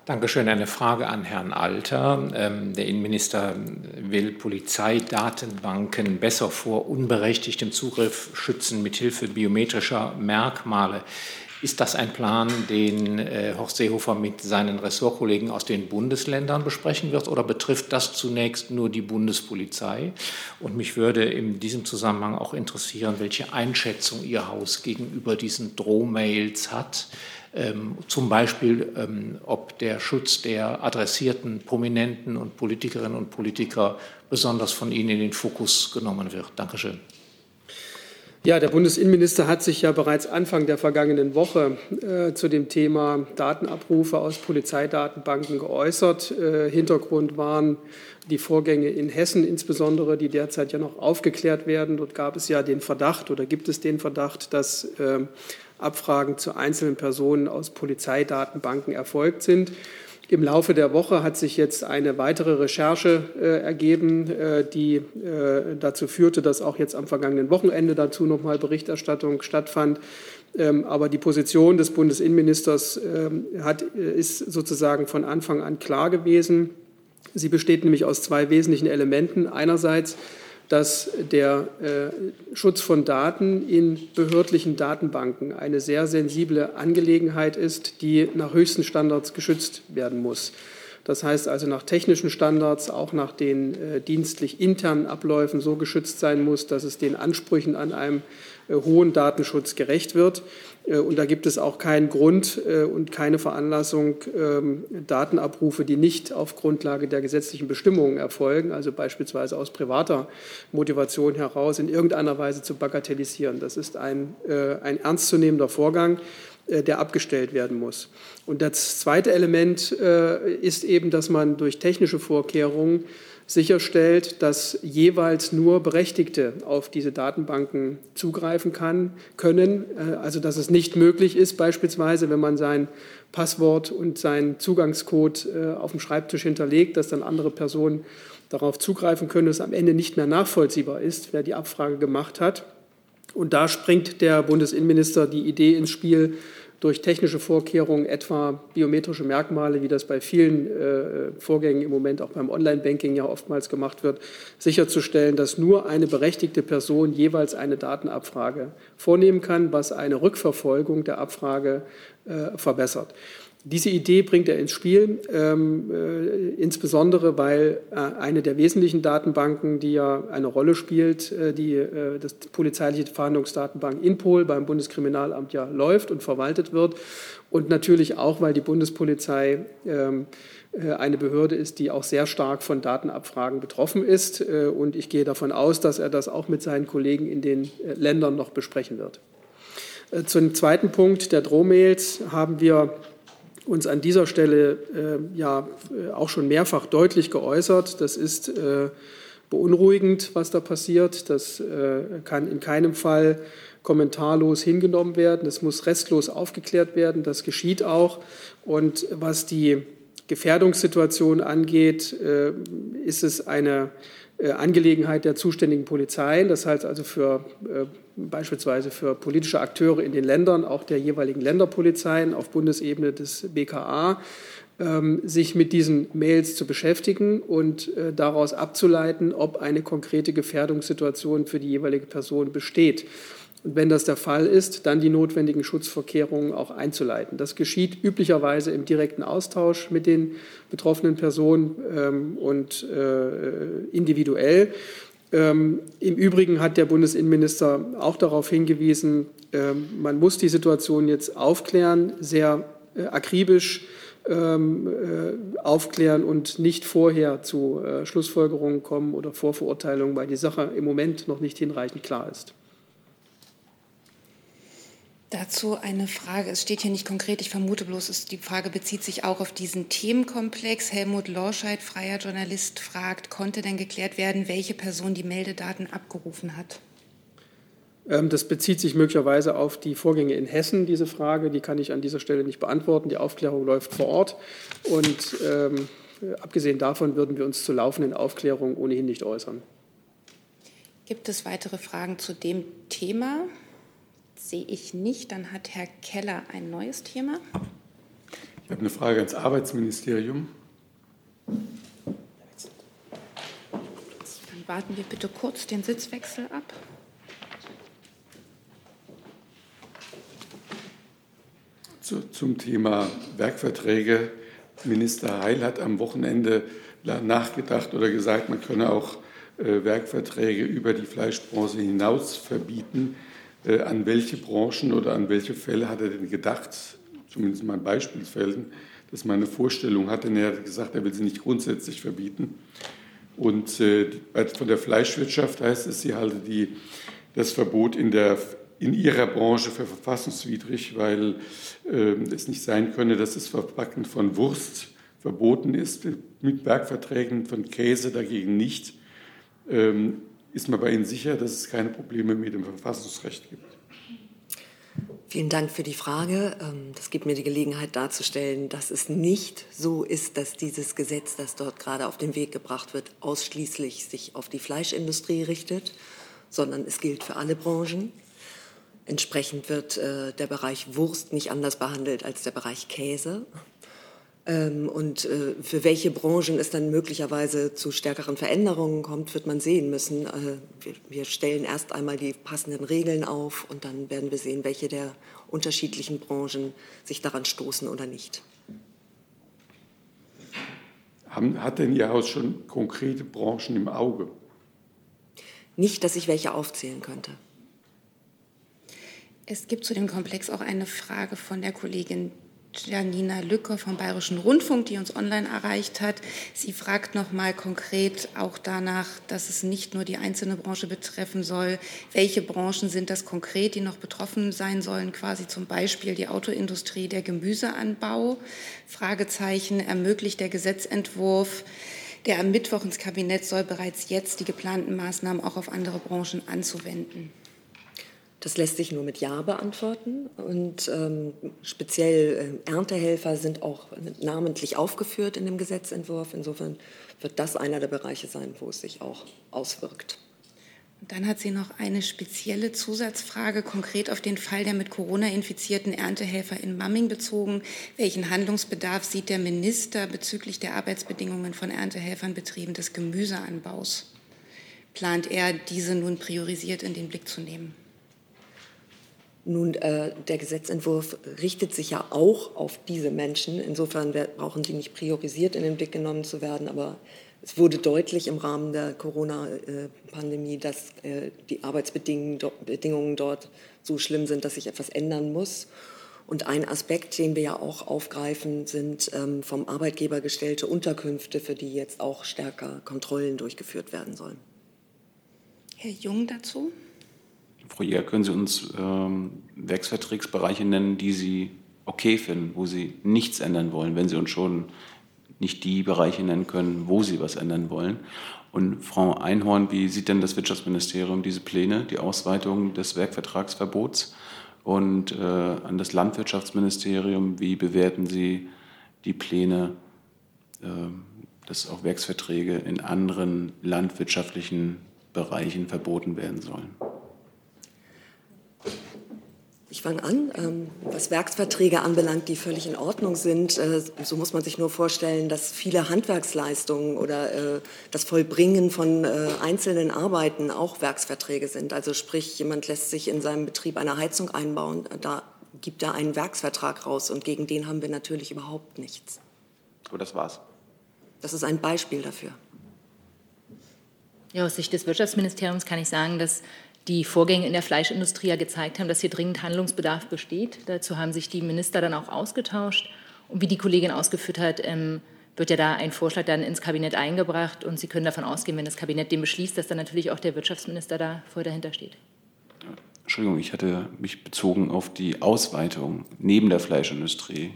Dankeschön. Eine Frage an Herrn Alter. Ähm, der Innenminister will Polizeidatenbanken besser vor unberechtigtem Zugriff schützen mithilfe biometrischer Merkmale. Ist das ein Plan, den äh, Horst Seehofer mit seinen Ressortkollegen aus den Bundesländern besprechen wird oder betrifft das zunächst nur die Bundespolizei? Und mich würde in diesem Zusammenhang auch interessieren, welche Einschätzung Ihr Haus gegenüber diesen Drohmails hat. Ähm, zum Beispiel, ähm, ob der Schutz der adressierten Prominenten und Politikerinnen und Politiker besonders von Ihnen in den Fokus genommen wird. Dankeschön. Ja, der Bundesinnenminister hat sich ja bereits Anfang der vergangenen Woche äh, zu dem Thema Datenabrufe aus Polizeidatenbanken geäußert. Äh, Hintergrund waren die Vorgänge in Hessen insbesondere, die derzeit ja noch aufgeklärt werden. Dort gab es ja den Verdacht oder gibt es den Verdacht, dass äh, Abfragen zu einzelnen Personen aus Polizeidatenbanken erfolgt sind. Im Laufe der Woche hat sich jetzt eine weitere Recherche äh, ergeben, äh, die äh, dazu führte, dass auch jetzt am vergangenen Wochenende dazu nochmal Berichterstattung stattfand. Ähm, aber die Position des Bundesinnenministers ähm, hat, äh, ist sozusagen von Anfang an klar gewesen. Sie besteht nämlich aus zwei wesentlichen Elementen. Einerseits dass der äh, Schutz von Daten in behördlichen Datenbanken eine sehr sensible Angelegenheit ist, die nach höchsten Standards geschützt werden muss. Das heißt also nach technischen Standards, auch nach den äh, dienstlich internen Abläufen so geschützt sein muss, dass es den Ansprüchen an einem äh, hohen Datenschutz gerecht wird. Äh, und da gibt es auch keinen Grund äh, und keine Veranlassung, ähm, Datenabrufe, die nicht auf Grundlage der gesetzlichen Bestimmungen erfolgen, also beispielsweise aus privater Motivation heraus, in irgendeiner Weise zu bagatellisieren. Das ist ein, äh, ein ernstzunehmender Vorgang der abgestellt werden muss. Und das zweite Element ist eben, dass man durch technische Vorkehrungen sicherstellt, dass jeweils nur Berechtigte auf diese Datenbanken zugreifen kann, können. Äh, also dass es nicht möglich ist, beispielsweise, wenn man sein Passwort und seinen Zugangscode äh, auf dem Schreibtisch hinterlegt, dass dann andere Personen darauf zugreifen können, dass am Ende nicht mehr nachvollziehbar ist, wer die Abfrage gemacht hat. Und da springt der Bundesinnenminister die Idee ins Spiel, durch technische Vorkehrungen, etwa biometrische Merkmale, wie das bei vielen äh, Vorgängen im Moment auch beim Online-Banking ja oftmals gemacht wird, sicherzustellen, dass nur eine berechtigte Person jeweils eine Datenabfrage vornehmen kann, was eine Rückverfolgung der Abfrage äh, verbessert. Diese Idee bringt er ins Spiel, ähm, äh, insbesondere weil äh, eine der wesentlichen Datenbanken, die ja eine Rolle spielt, äh, die äh, das polizeiliche Fahndungsdatenbank Inpol beim Bundeskriminalamt ja läuft und verwaltet wird und natürlich auch, weil die Bundespolizei ähm, äh, eine Behörde ist, die auch sehr stark von Datenabfragen betroffen ist. Äh, und ich gehe davon aus, dass er das auch mit seinen Kollegen in den Ländern noch besprechen wird. Zum zweiten Punkt der Drohmails haben wir uns an dieser Stelle äh, ja äh, auch schon mehrfach deutlich geäußert. Das ist äh, beunruhigend, was da passiert. Das äh, kann in keinem Fall kommentarlos hingenommen werden. Es muss restlos aufgeklärt werden. Das geschieht auch. Und was die Gefährdungssituation angeht, äh, ist es eine Angelegenheit der zuständigen Polizeien. Das heißt also für beispielsweise für politische Akteure in den Ländern, auch der jeweiligen Länderpolizeien auf Bundesebene des BKA, ähm, sich mit diesen Mails zu beschäftigen und äh, daraus abzuleiten, ob eine konkrete Gefährdungssituation für die jeweilige Person besteht. Und wenn das der Fall ist, dann die notwendigen Schutzvorkehrungen auch einzuleiten. Das geschieht üblicherweise im direkten Austausch mit den betroffenen Personen ähm, und äh, individuell. Ähm, Im Übrigen hat der Bundesinnenminister auch darauf hingewiesen, ähm, man muss die Situation jetzt aufklären, sehr äh, akribisch ähm, äh, aufklären und nicht vorher zu äh, Schlussfolgerungen kommen oder Vorverurteilungen, weil die Sache im Moment noch nicht hinreichend klar ist. Dazu eine Frage. Es steht hier nicht konkret, ich vermute bloß, es, die Frage bezieht sich auch auf diesen Themenkomplex. Helmut Lorscheid, freier Journalist, fragt, konnte denn geklärt werden, welche Person die Meldedaten abgerufen hat? Ähm, das bezieht sich möglicherweise auf die Vorgänge in Hessen, diese Frage. Die kann ich an dieser Stelle nicht beantworten. Die Aufklärung läuft vor Ort. Und ähm, abgesehen davon würden wir uns zur laufenden Aufklärung ohnehin nicht äußern. Gibt es weitere Fragen zu dem Thema? Sehe ich nicht. Dann hat Herr Keller ein neues Thema. Ich habe eine Frage ans Arbeitsministerium. Dann warten wir bitte kurz den Sitzwechsel ab. Zu, zum Thema Werkverträge. Minister Heil hat am Wochenende nachgedacht oder gesagt, man könne auch äh, Werkverträge über die Fleischbranche hinaus verbieten. Äh, an welche Branchen oder an welche Fälle hat er denn gedacht, zumindest mal in Beispielsfällen, dass man eine Vorstellung hatte. Er hat gesagt, er will sie nicht grundsätzlich verbieten. Und äh, von der Fleischwirtschaft heißt es, sie halte die, das Verbot in, der, in ihrer Branche für verfassungswidrig, weil äh, es nicht sein könne, dass das Verpacken von Wurst verboten ist, mit Werkverträgen von Käse dagegen nicht. Ähm, ist man bei Ihnen sicher, dass es keine Probleme mit dem Verfassungsrecht gibt? Vielen Dank für die Frage. Ähm, das gibt mir die Gelegenheit darzustellen, dass es nicht so ist, dass dieses Gesetz, das dort gerade auf den Weg gebracht wird, ausschließlich sich auf die Fleischindustrie richtet, sondern es gilt für alle Branchen. Entsprechend wird äh, der Bereich Wurst nicht anders behandelt als der Bereich Käse. Ähm, und äh, für welche Branchen es dann möglicherweise zu stärkeren Veränderungen kommt, wird man sehen müssen. Äh, wir stellen erst einmal die passenden Regeln auf und dann werden wir sehen, welche der unterschiedlichen Branchen sich daran stoßen oder nicht. Hat denn Ihr Haus schon konkrete Branchen im Auge? Nicht, dass ich welche aufzählen könnte. Es gibt zu dem Komplex auch eine Frage von der Kollegin Janina Lücke vom Bayerischen Rundfunk, die uns online erreicht hat. Sie fragt noch mal konkret auch danach, dass es nicht nur die einzelne Branche betreffen soll. Welche Branchen sind das konkret, die noch betroffen sein sollen? Quasi zum Beispiel die Autoindustrie, der Gemüseanbau. Fragezeichen ermöglicht der Gesetzentwurf der am Mittwoch ins Kabinett soll bereits jetzt die geplanten Maßnahmen auch auf andere Branchen anzuwenden. Das lässt sich nur mit Ja beantworten. Und ähm, speziell äh, Erntehelfer sind auch namentlich aufgeführt in dem Gesetzentwurf. Insofern wird das einer der Bereiche sein, wo es sich auch auswirkt. Dann hat sie noch eine spezielle Zusatzfrage, konkret auf den Fall der mit Corona infizierten Erntehelfer in Mamming bezogen. Welchen Handlungsbedarf sieht der Minister bezüglich der Arbeitsbedingungen von Erntehelfern Betrieben des Gemüseanbaus? Plant er, diese nun priorisiert in den Blick zu nehmen? Nun, äh, der Gesetzentwurf richtet sich ja auch auf diese Menschen. Insofern brauchen sie nicht priorisiert in den Blick genommen zu werden. Aber es wurde deutlich im Rahmen der Corona-Pandemie, dass äh, die Arbeitsbedingungen dort so schlimm sind, dass sich etwas ändern muss. Und ein Aspekt, den wir ja auch aufgreifen, sind ähm, vom Arbeitgeber gestellte Unterkünfte, für die jetzt auch stärker Kontrollen durchgeführt werden sollen. Herr Jung dazu? Frau Jäger, können Sie uns ähm, Werksvertragsbereiche nennen, die Sie okay finden, wo Sie nichts ändern wollen, wenn Sie uns schon nicht die Bereiche nennen können, wo sie was ändern wollen. Und Frau Einhorn, wie sieht denn das Wirtschaftsministerium diese Pläne, die Ausweitung des Werkvertragsverbots? Und äh, an das Landwirtschaftsministerium, wie bewerten Sie die Pläne, äh, dass auch Werksverträge in anderen landwirtschaftlichen Bereichen verboten werden sollen? Ich fange an. Ähm, was Werksverträge anbelangt, die völlig in Ordnung sind, äh, so muss man sich nur vorstellen, dass viele Handwerksleistungen oder äh, das Vollbringen von äh, einzelnen Arbeiten auch Werksverträge sind. Also sprich, jemand lässt sich in seinem Betrieb eine Heizung einbauen, da gibt er einen Werksvertrag raus und gegen den haben wir natürlich überhaupt nichts. Aber das war's. Das ist ein Beispiel dafür. Ja, aus Sicht des Wirtschaftsministeriums kann ich sagen, dass die Vorgänge in der Fleischindustrie ja gezeigt haben, dass hier dringend Handlungsbedarf besteht. Dazu haben sich die Minister dann auch ausgetauscht. Und wie die Kollegin ausgeführt hat, ähm, wird ja da ein Vorschlag dann ins Kabinett eingebracht. Und Sie können davon ausgehen, wenn das Kabinett den beschließt, dass dann natürlich auch der Wirtschaftsminister da voll dahinter steht. Entschuldigung, ich hatte mich bezogen auf die Ausweitung neben der Fleischindustrie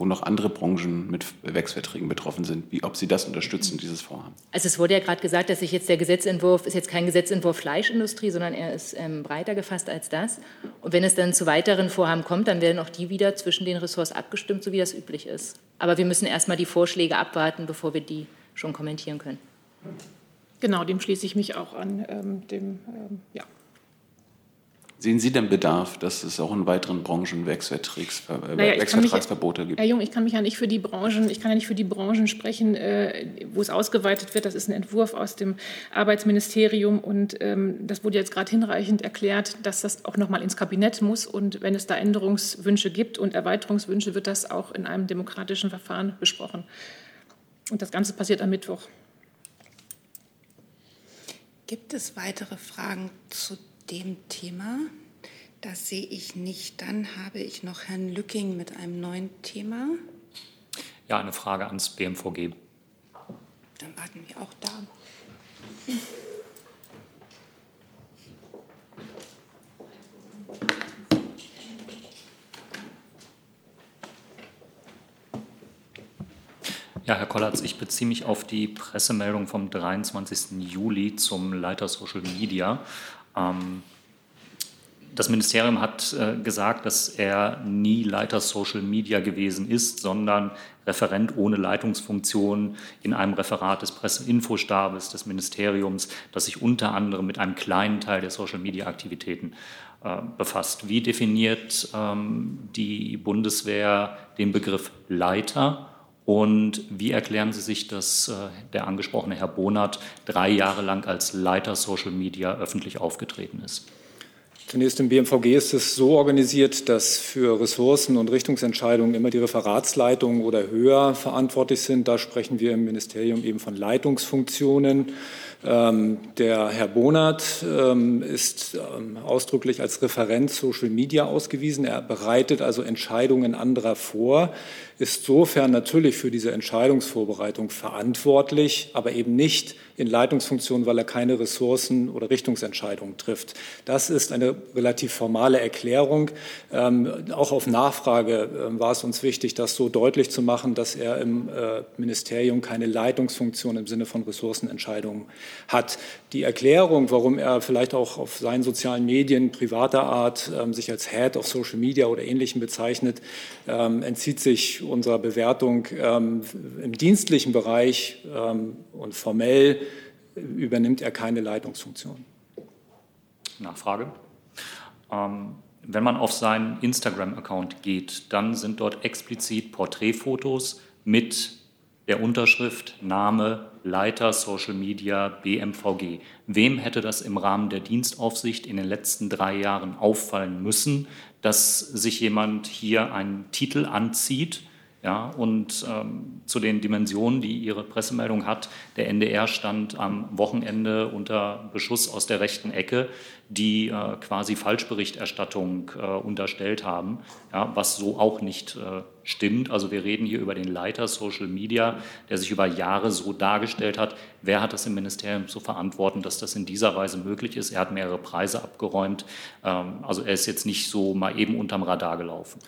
wo noch andere Branchen mit Werksverträgen betroffen sind, wie ob Sie das unterstützen, dieses Vorhaben. Also es wurde ja gerade gesagt, dass sich jetzt der Gesetzentwurf ist jetzt kein Gesetzentwurf Fleischindustrie, sondern er ist ähm, breiter gefasst als das. Und wenn es dann zu weiteren Vorhaben kommt, dann werden auch die wieder zwischen den Ressorts abgestimmt, so wie das üblich ist. Aber wir müssen erstmal die Vorschläge abwarten, bevor wir die schon kommentieren können. Genau, dem schließe ich mich auch an. Ähm, dem, ähm, ja. Sehen Sie denn Bedarf, dass es auch in weiteren Branchen Werksvertrags, äh, naja, Werksvertragsverbote gibt? Herr Jung, ich kann mich ja nicht für die Branchen, ich kann ja nicht für die Branchen sprechen, äh, wo es ausgeweitet wird. Das ist ein Entwurf aus dem Arbeitsministerium und ähm, das wurde jetzt gerade hinreichend erklärt, dass das auch noch mal ins Kabinett muss und wenn es da Änderungswünsche gibt und Erweiterungswünsche, wird das auch in einem demokratischen Verfahren besprochen. Und das Ganze passiert am Mittwoch. Gibt es weitere Fragen zu dem Thema. Das sehe ich nicht. Dann habe ich noch Herrn Lücking mit einem neuen Thema. Ja, eine Frage ans BMVG. Dann warten wir auch da. Ja, Herr Kollatz, ich beziehe mich auf die Pressemeldung vom 23. Juli zum Leiter Social Media. Ähm, das Ministerium hat äh, gesagt, dass er nie Leiter Social Media gewesen ist, sondern Referent ohne Leitungsfunktion in einem Referat des Presseinfostabes des Ministeriums, das sich unter anderem mit einem kleinen Teil der Social Media Aktivitäten äh, befasst. Wie definiert ähm, die Bundeswehr den Begriff Leiter? Und wie erklären Sie sich, dass äh, der angesprochene Herr Bonat drei Jahre lang als Leiter Social Media öffentlich aufgetreten ist? Zunächst im BMVG ist es so organisiert, dass für Ressourcen und Richtungsentscheidungen immer die Referatsleitungen oder höher verantwortlich sind. Da sprechen wir im Ministerium eben von Leitungsfunktionen. Ähm, der Herr Bonert ähm, ist ähm, ausdrücklich als Referent Social Media ausgewiesen. Er bereitet also Entscheidungen anderer vor ist insofern natürlich für diese Entscheidungsvorbereitung verantwortlich, aber eben nicht in Leitungsfunktion, weil er keine Ressourcen oder Richtungsentscheidungen trifft. Das ist eine relativ formale Erklärung. Ähm, auch auf Nachfrage äh, war es uns wichtig, das so deutlich zu machen, dass er im äh, Ministerium keine Leitungsfunktion im Sinne von Ressourcenentscheidungen hat. Die Erklärung, warum er vielleicht auch auf seinen sozialen Medien privater Art ähm, sich als Head of Social Media oder Ähnlichem bezeichnet, ähm, entzieht sich unserer Bewertung ähm, im dienstlichen Bereich ähm, und formell übernimmt er keine Leitungsfunktion. Nachfrage. Ähm, wenn man auf seinen Instagram-Account geht, dann sind dort explizit Porträtfotos mit der Unterschrift Name Leiter Social Media BMVG. Wem hätte das im Rahmen der Dienstaufsicht in den letzten drei Jahren auffallen müssen, dass sich jemand hier einen Titel anzieht? Ja, und ähm, zu den Dimensionen, die Ihre Pressemeldung hat, der NDR stand am Wochenende unter Beschuss aus der rechten Ecke die äh, quasi Falschberichterstattung äh, unterstellt haben, ja, was so auch nicht äh, stimmt. Also wir reden hier über den Leiter Social Media, der sich über Jahre so dargestellt hat. Wer hat das im Ministerium zu verantworten, dass das in dieser Weise möglich ist? Er hat mehrere Preise abgeräumt. Ähm, also er ist jetzt nicht so mal eben unterm Radar gelaufen.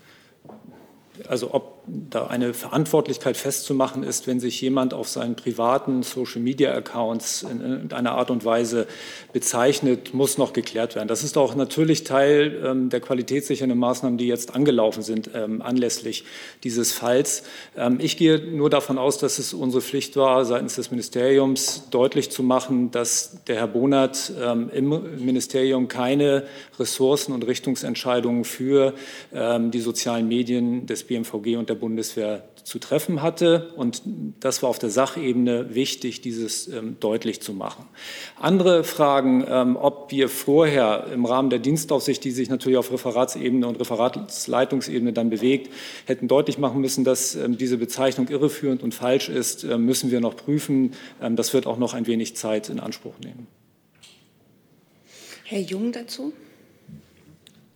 Also ob da eine Verantwortlichkeit festzumachen ist, wenn sich jemand auf seinen privaten Social-Media-Accounts in einer Art und Weise bezeichnet, muss noch geklärt werden. Das ist auch natürlich Teil ähm, der qualitätssichernden Maßnahmen, die jetzt angelaufen sind ähm, anlässlich dieses Falls. Ähm, ich gehe nur davon aus, dass es unsere Pflicht war, seitens des Ministeriums deutlich zu machen, dass der Herr Bonert ähm, im Ministerium keine Ressourcen und Richtungsentscheidungen für ähm, die sozialen Medien des BMVG und der Bundeswehr zu treffen hatte. Und das war auf der Sachebene wichtig, dieses ähm, deutlich zu machen. Andere Fragen, ähm, ob wir vorher im Rahmen der Dienstaufsicht, die sich natürlich auf Referatsebene und Referatsleitungsebene dann bewegt, hätten deutlich machen müssen, dass ähm, diese Bezeichnung irreführend und falsch ist, äh, müssen wir noch prüfen. Ähm, das wird auch noch ein wenig Zeit in Anspruch nehmen. Herr Jung dazu?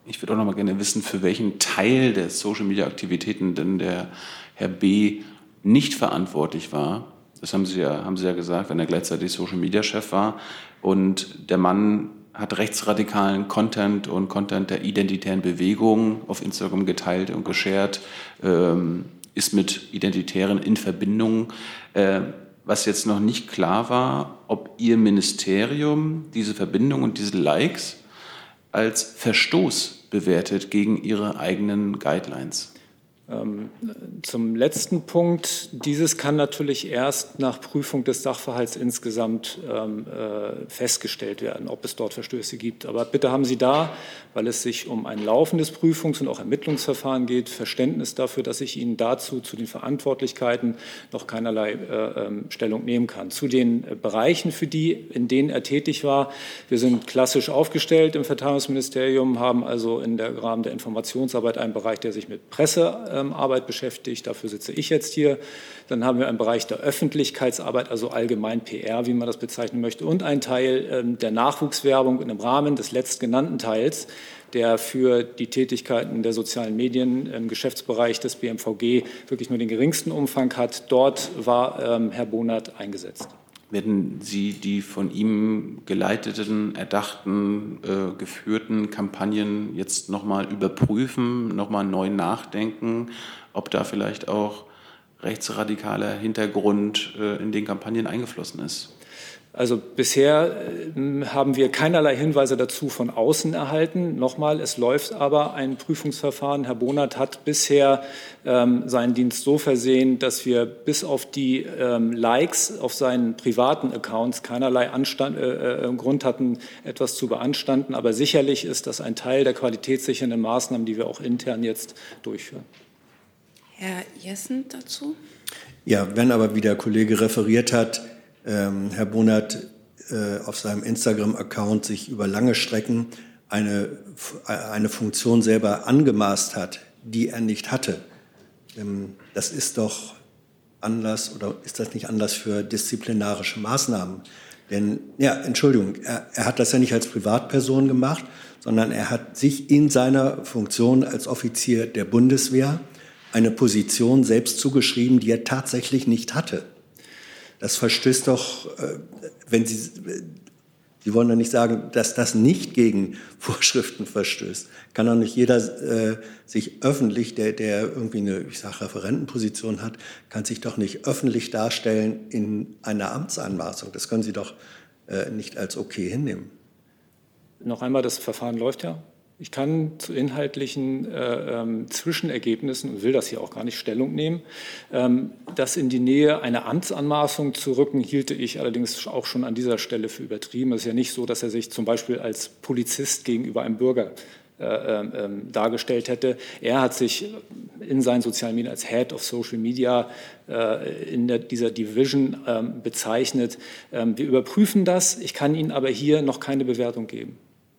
Ich würde auch noch mal gerne wissen, für welchen Teil der Social-Media-Aktivitäten denn der Herr B. nicht verantwortlich war. Das haben Sie ja, haben Sie ja gesagt, wenn er gleichzeitig Social-Media-Chef war. Und der Mann hat rechtsradikalen Content und Content der identitären Bewegung auf Instagram geteilt und geshared, ähm, ist mit Identitären in Verbindung. Äh, was jetzt noch nicht klar war, ob Ihr Ministerium diese Verbindung und diese Likes als Verstoß bewertet gegen Ihre eigenen Guidelines? Ähm, zum letzten Punkt. Dieses kann natürlich erst nach Prüfung des Sachverhalts insgesamt ähm, äh, festgestellt werden, ob es dort Verstöße gibt. Aber bitte haben Sie da, weil es sich um ein laufendes Prüfungs- und auch Ermittlungsverfahren geht, Verständnis dafür, dass ich Ihnen dazu zu den Verantwortlichkeiten noch keinerlei äh, ähm, Stellung nehmen kann. Zu den äh, Bereichen, für die, in denen er tätig war. Wir sind klassisch aufgestellt im Verteidigungsministerium, haben also der Rahmen der Informationsarbeit einen Bereich, der sich mit Presse Arbeit beschäftigt. Dafür sitze ich jetzt hier. Dann haben wir einen Bereich der Öffentlichkeitsarbeit, also allgemein PR, wie man das bezeichnen möchte, und einen Teil ähm, der Nachwuchswerbung im Rahmen des letztgenannten Teils der für die Tätigkeiten der sozialen Medien im Geschäftsbereich des BMVG wirklich nur den geringsten Umfang hat. Dort war ähm, Herr Bonert eingesetzt. Werden Sie die von ihm geleiteten, erdachten, äh, geführten Kampagnen jetzt nochmal überprüfen, nochmal neu nachdenken, ob da vielleicht auch rechtsradikaler Hintergrund äh, in den Kampagnen eingeflossen ist? Also bisher äh, haben wir keinerlei Hinweise dazu von außen erhalten. Nochmal, es läuft aber ein Prüfungsverfahren. Herr Bonert hat bisher ähm, seinen Dienst so versehen, dass wir bis auf die ähm, Likes auf seinen privaten Accounts keinerlei Anstand, äh, äh, Grund hatten, etwas zu beanstanden. Aber sicherlich ist das ein Teil der qualitätssichernden Maßnahmen, die wir auch intern jetzt durchführen. Herr Jessen dazu? Ja, wenn aber, wie der Kollege referiert hat, ähm, Herr Bonert äh, auf seinem Instagram-Account sich über lange Strecken eine, eine Funktion selber angemaßt hat, die er nicht hatte. Ähm, das ist doch Anlass oder ist das nicht Anlass für disziplinarische Maßnahmen? Denn, ja, Entschuldigung, er, er hat das ja nicht als Privatperson gemacht, sondern er hat sich in seiner Funktion als Offizier der Bundeswehr eine Position selbst zugeschrieben, die er tatsächlich nicht hatte. Das verstößt doch, äh, wenn Sie, Sie wollen doch nicht sagen, dass das nicht gegen Vorschriften verstößt. Kann doch nicht jeder äh, sich öffentlich, der, der irgendwie eine, ich sage, Referentenposition hat, kann sich doch nicht öffentlich darstellen in einer Amtsanmaßung. Das können Sie doch äh, nicht als okay hinnehmen. Noch einmal, das Verfahren läuft ja. Ich kann zu inhaltlichen äh, ähm, Zwischenergebnissen und will das hier auch gar nicht Stellung nehmen. Ähm, das in die Nähe einer Amtsanmaßung zu rücken, hielte ich allerdings auch schon an dieser Stelle für übertrieben. Es ist ja nicht so, dass er sich zum Beispiel als Polizist gegenüber einem Bürger äh, ähm, ähm, dargestellt hätte. Er hat sich in seinen sozialen Medien als Head of Social Media äh, in der, dieser Division ähm, bezeichnet. Ähm, wir überprüfen das. Ich kann Ihnen aber hier noch keine Bewertung geben.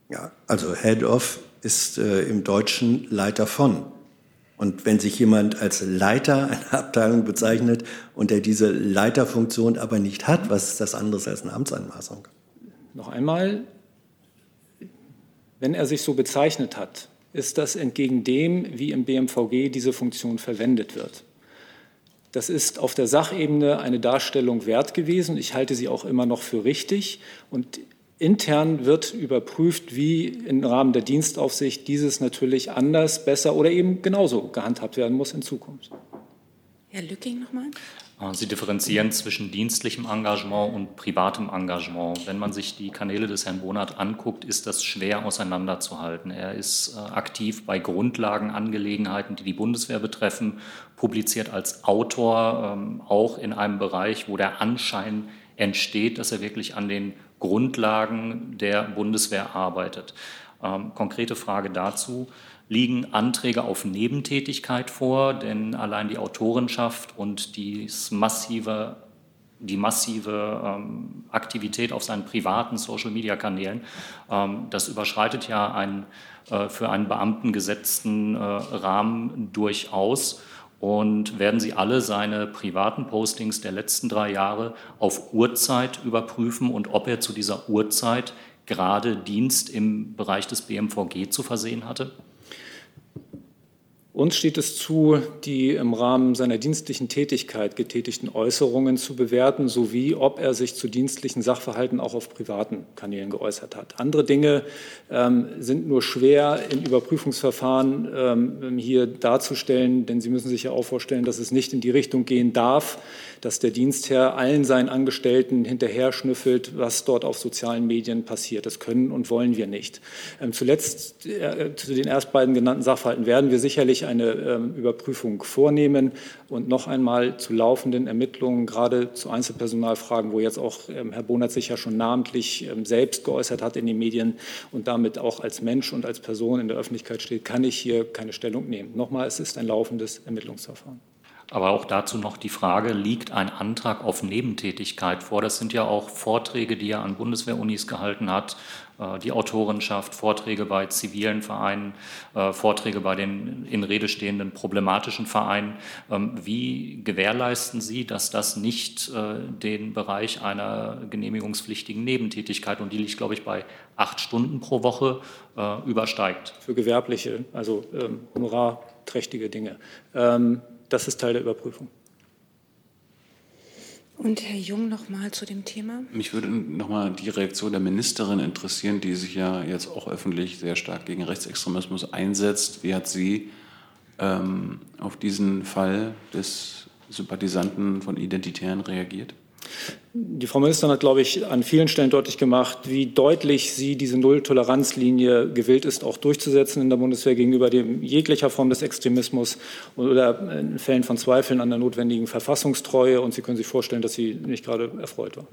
Ja, also Head of ist äh, im Deutschen Leiter von. Und wenn sich jemand als Leiter einer Abteilung bezeichnet und er diese Leiterfunktion aber nicht hat, was ist das anderes als eine Amtsanmaßung? Noch einmal, wenn er sich so bezeichnet hat, ist das entgegen dem, wie im BMVG diese Funktion verwendet wird. Das ist auf der Sachebene eine Darstellung wert gewesen. Ich halte sie auch immer noch für richtig. Und intern wird überprüft, wie im Rahmen der Dienstaufsicht dieses natürlich anders, besser oder eben genauso gehandhabt werden muss in Zukunft. Herr Lücking nochmal. Äh, Sie differenzieren zwischen dienstlichem Engagement und privatem Engagement. Wenn man sich die Kanäle des Herrn Bonat anguckt, ist das schwer auseinanderzuhalten. Er ist äh, aktiv bei Grundlagenangelegenheiten, die die Bundeswehr betreffen, publiziert als Autor ähm, auch in einem Bereich, wo der Anschein entsteht, dass er wirklich an den Grundlagen der Bundeswehr arbeitet. Ähm, konkrete Frage dazu liegen Anträge auf Nebentätigkeit vor, denn allein die Autorenschaft und massive, die massive ähm, Aktivität auf seinen privaten Social-Media-Kanälen, ähm, das überschreitet ja einen äh, für einen Beamten gesetzten äh, Rahmen durchaus. Und werden Sie alle seine privaten Postings der letzten drei Jahre auf Uhrzeit überprüfen und ob er zu dieser Uhrzeit gerade Dienst im Bereich des BMVG zu versehen hatte? Uns steht es zu, die im Rahmen seiner dienstlichen Tätigkeit getätigten Äußerungen zu bewerten, sowie ob er sich zu dienstlichen Sachverhalten auch auf privaten Kanälen geäußert hat. Andere Dinge ähm, sind nur schwer in Überprüfungsverfahren ähm, hier darzustellen, denn Sie müssen sich ja auch vorstellen, dass es nicht in die Richtung gehen darf, dass der Dienstherr allen seinen Angestellten hinterher schnüffelt, was dort auf sozialen Medien passiert. Das können und wollen wir nicht. Ähm, zuletzt äh, zu den erst beiden genannten Sachverhalten werden wir sicherlich eine ähm, Überprüfung vornehmen und noch einmal zu laufenden Ermittlungen, gerade zu Einzelpersonalfragen, wo jetzt auch ähm, Herr Bonert sich ja schon namentlich ähm, selbst geäußert hat in den Medien und damit auch als Mensch und als Person in der Öffentlichkeit steht, kann ich hier keine Stellung nehmen. Nochmal, es ist ein laufendes Ermittlungsverfahren. Aber auch dazu noch die Frage, liegt ein Antrag auf Nebentätigkeit vor? Das sind ja auch Vorträge, die er an Bundeswehrunis gehalten hat, äh, die Autorenschaft, Vorträge bei zivilen Vereinen, äh, Vorträge bei den in Rede stehenden problematischen Vereinen. Ähm, wie gewährleisten Sie, dass das nicht äh, den Bereich einer genehmigungspflichtigen Nebentätigkeit, und die liegt, glaube ich, bei acht Stunden pro Woche, übersteigt? Für gewerbliche, also ähm, honorarträchtige Dinge. Ähm, das ist Teil der Überprüfung. Und Herr Jung noch mal zu dem Thema. Mich würde noch mal die Reaktion der Ministerin interessieren, die sich ja jetzt auch öffentlich sehr stark gegen Rechtsextremismus einsetzt. Wie hat sie ähm, auf diesen Fall des Sympathisanten von Identitären reagiert? Die Frau Ministerin hat, glaube ich, an vielen Stellen deutlich gemacht, wie deutlich sie diese Null-Toleranz-Linie gewillt ist, auch durchzusetzen in der Bundeswehr gegenüber dem jeglicher Form des Extremismus oder in Fällen von Zweifeln an der notwendigen Verfassungstreue. Und Sie können sich vorstellen, dass sie nicht gerade erfreut war.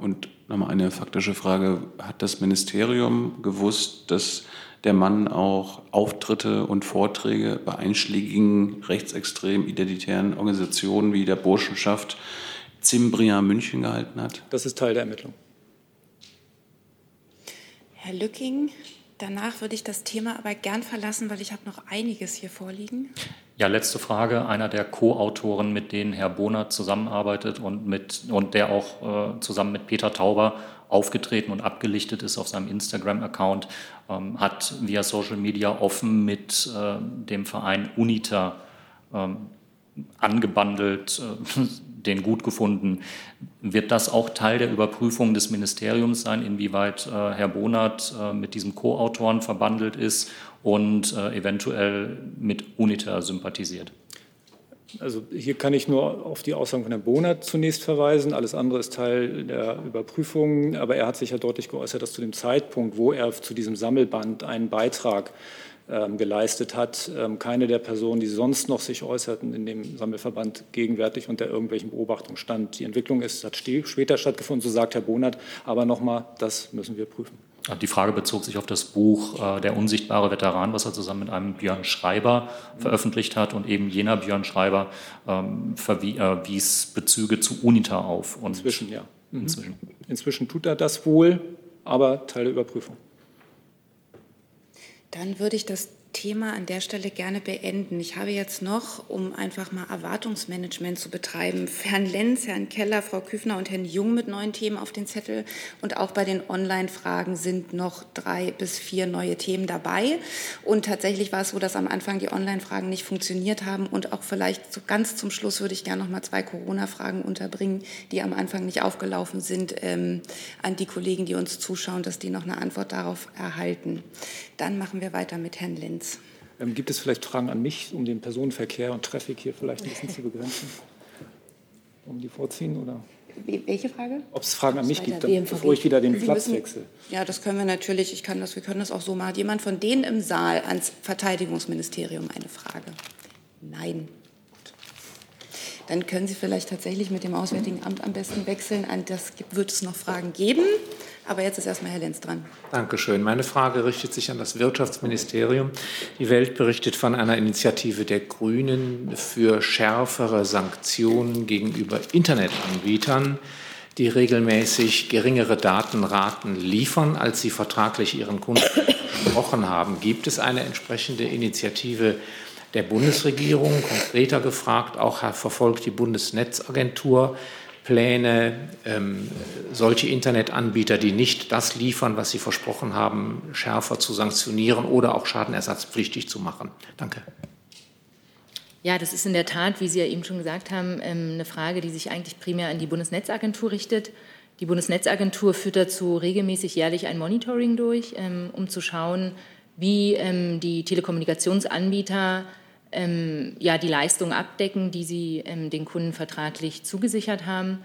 Und nochmal eine faktische Frage. Hat das Ministerium gewusst, dass der Mann auch Auftritte und Vorträge bei einschlägigen rechtsextremen identitären Organisationen wie der Burschenschaft Zimbria München gehalten hat? Das ist Teil der Ermittlung. Herr Lücking, danach würde ich das Thema aber gern verlassen, weil ich habe noch einiges hier vorliegen. Ja, letzte Frage. Einer der Co-Autoren, mit denen Herr Bohner zusammenarbeitet und, mit, und der auch äh, zusammen mit Peter Tauber aufgetreten und abgelichtet ist auf seinem Instagram-Account, ähm, hat via Social Media offen mit äh, dem Verein UNITA ähm, angebandelt, äh, den gut gefunden. Wird das auch Teil der Überprüfung des Ministeriums sein, inwieweit äh, Herr Bonert äh, mit diesem Co-Autoren verbandelt ist und äh, eventuell mit UNITA sympathisiert? Also hier kann ich nur auf die Aussagen von Herrn Bonert zunächst verweisen. Alles andere ist Teil der Überprüfung. Aber er hat sich ja deutlich geäußert, dass zu dem Zeitpunkt, wo er zu diesem Sammelband einen Beitrag ähm, geleistet hat, ähm, keine der Personen, die sonst noch sich äußerten, in dem Sammelverband gegenwärtig unter irgendwelchen Beobachtungen stand. Die Entwicklung ist, hat später stattgefunden, so sagt Herr Bonert. Aber nochmal, das müssen wir prüfen. Die Frage bezog sich auf das Buch äh, Der unsichtbare Veteran, was er zusammen mit einem Björn Schreiber veröffentlicht hat. Und eben jener Björn Schreiber ähm, äh, Bezüge zu UNITA auf. Und inzwischen, ja. Mhm. Inzwischen. Inzwischen tut er das wohl, aber Teil der Überprüfung. Dann würde ich das Thema an der Stelle gerne beenden. Ich habe jetzt noch, um einfach mal Erwartungsmanagement zu betreiben, Herrn Lenz, Herrn Keller, Frau Küfner und Herrn Jung mit neuen Themen auf den Zettel. Und auch bei den Online-Fragen sind noch drei bis vier neue Themen dabei. Und tatsächlich war es so, dass am Anfang die Online-Fragen nicht funktioniert haben. Und auch vielleicht so ganz zum Schluss würde ich gerne noch mal zwei Corona-Fragen unterbringen, die am Anfang nicht aufgelaufen sind, ähm, an die Kollegen, die uns zuschauen, dass die noch eine Antwort darauf erhalten. Dann machen wir weiter mit Herrn Lenz. Ähm, gibt es vielleicht Fragen an mich, um den Personenverkehr und Traffic hier vielleicht ein bisschen zu begrenzen? Um die vorziehen oder? Welche Frage? Ob es Fragen an mich gibt, bevor ich wieder den Sie Platz müssen, wechsle. Ja, das können wir natürlich. Ich kann das, wir können das auch so machen. Hat jemand von denen im Saal ans Verteidigungsministerium eine Frage? Nein. Gut. Dann können Sie vielleicht tatsächlich mit dem Auswärtigen Amt am besten wechseln. An das wird es noch Fragen geben. Aber jetzt ist erstmal Herr Lenz dran. Dankeschön. Meine Frage richtet sich an das Wirtschaftsministerium. Die Welt berichtet von einer Initiative der Grünen für schärfere Sanktionen gegenüber Internetanbietern, die regelmäßig geringere Datenraten liefern, als sie vertraglich ihren Kunden versprochen haben. Gibt es eine entsprechende Initiative der Bundesregierung? Konkreter gefragt, auch verfolgt die Bundesnetzagentur Pläne, ähm, solche Internetanbieter, die nicht das liefern, was sie versprochen haben, schärfer zu sanktionieren oder auch schadenersatzpflichtig zu machen? Danke. Ja, das ist in der Tat, wie Sie ja eben schon gesagt haben, ähm, eine Frage, die sich eigentlich primär an die Bundesnetzagentur richtet. Die Bundesnetzagentur führt dazu regelmäßig jährlich ein Monitoring durch, ähm, um zu schauen, wie ähm, die Telekommunikationsanbieter ähm, ja, die Leistungen abdecken, die sie ähm, den Kunden vertraglich zugesichert haben.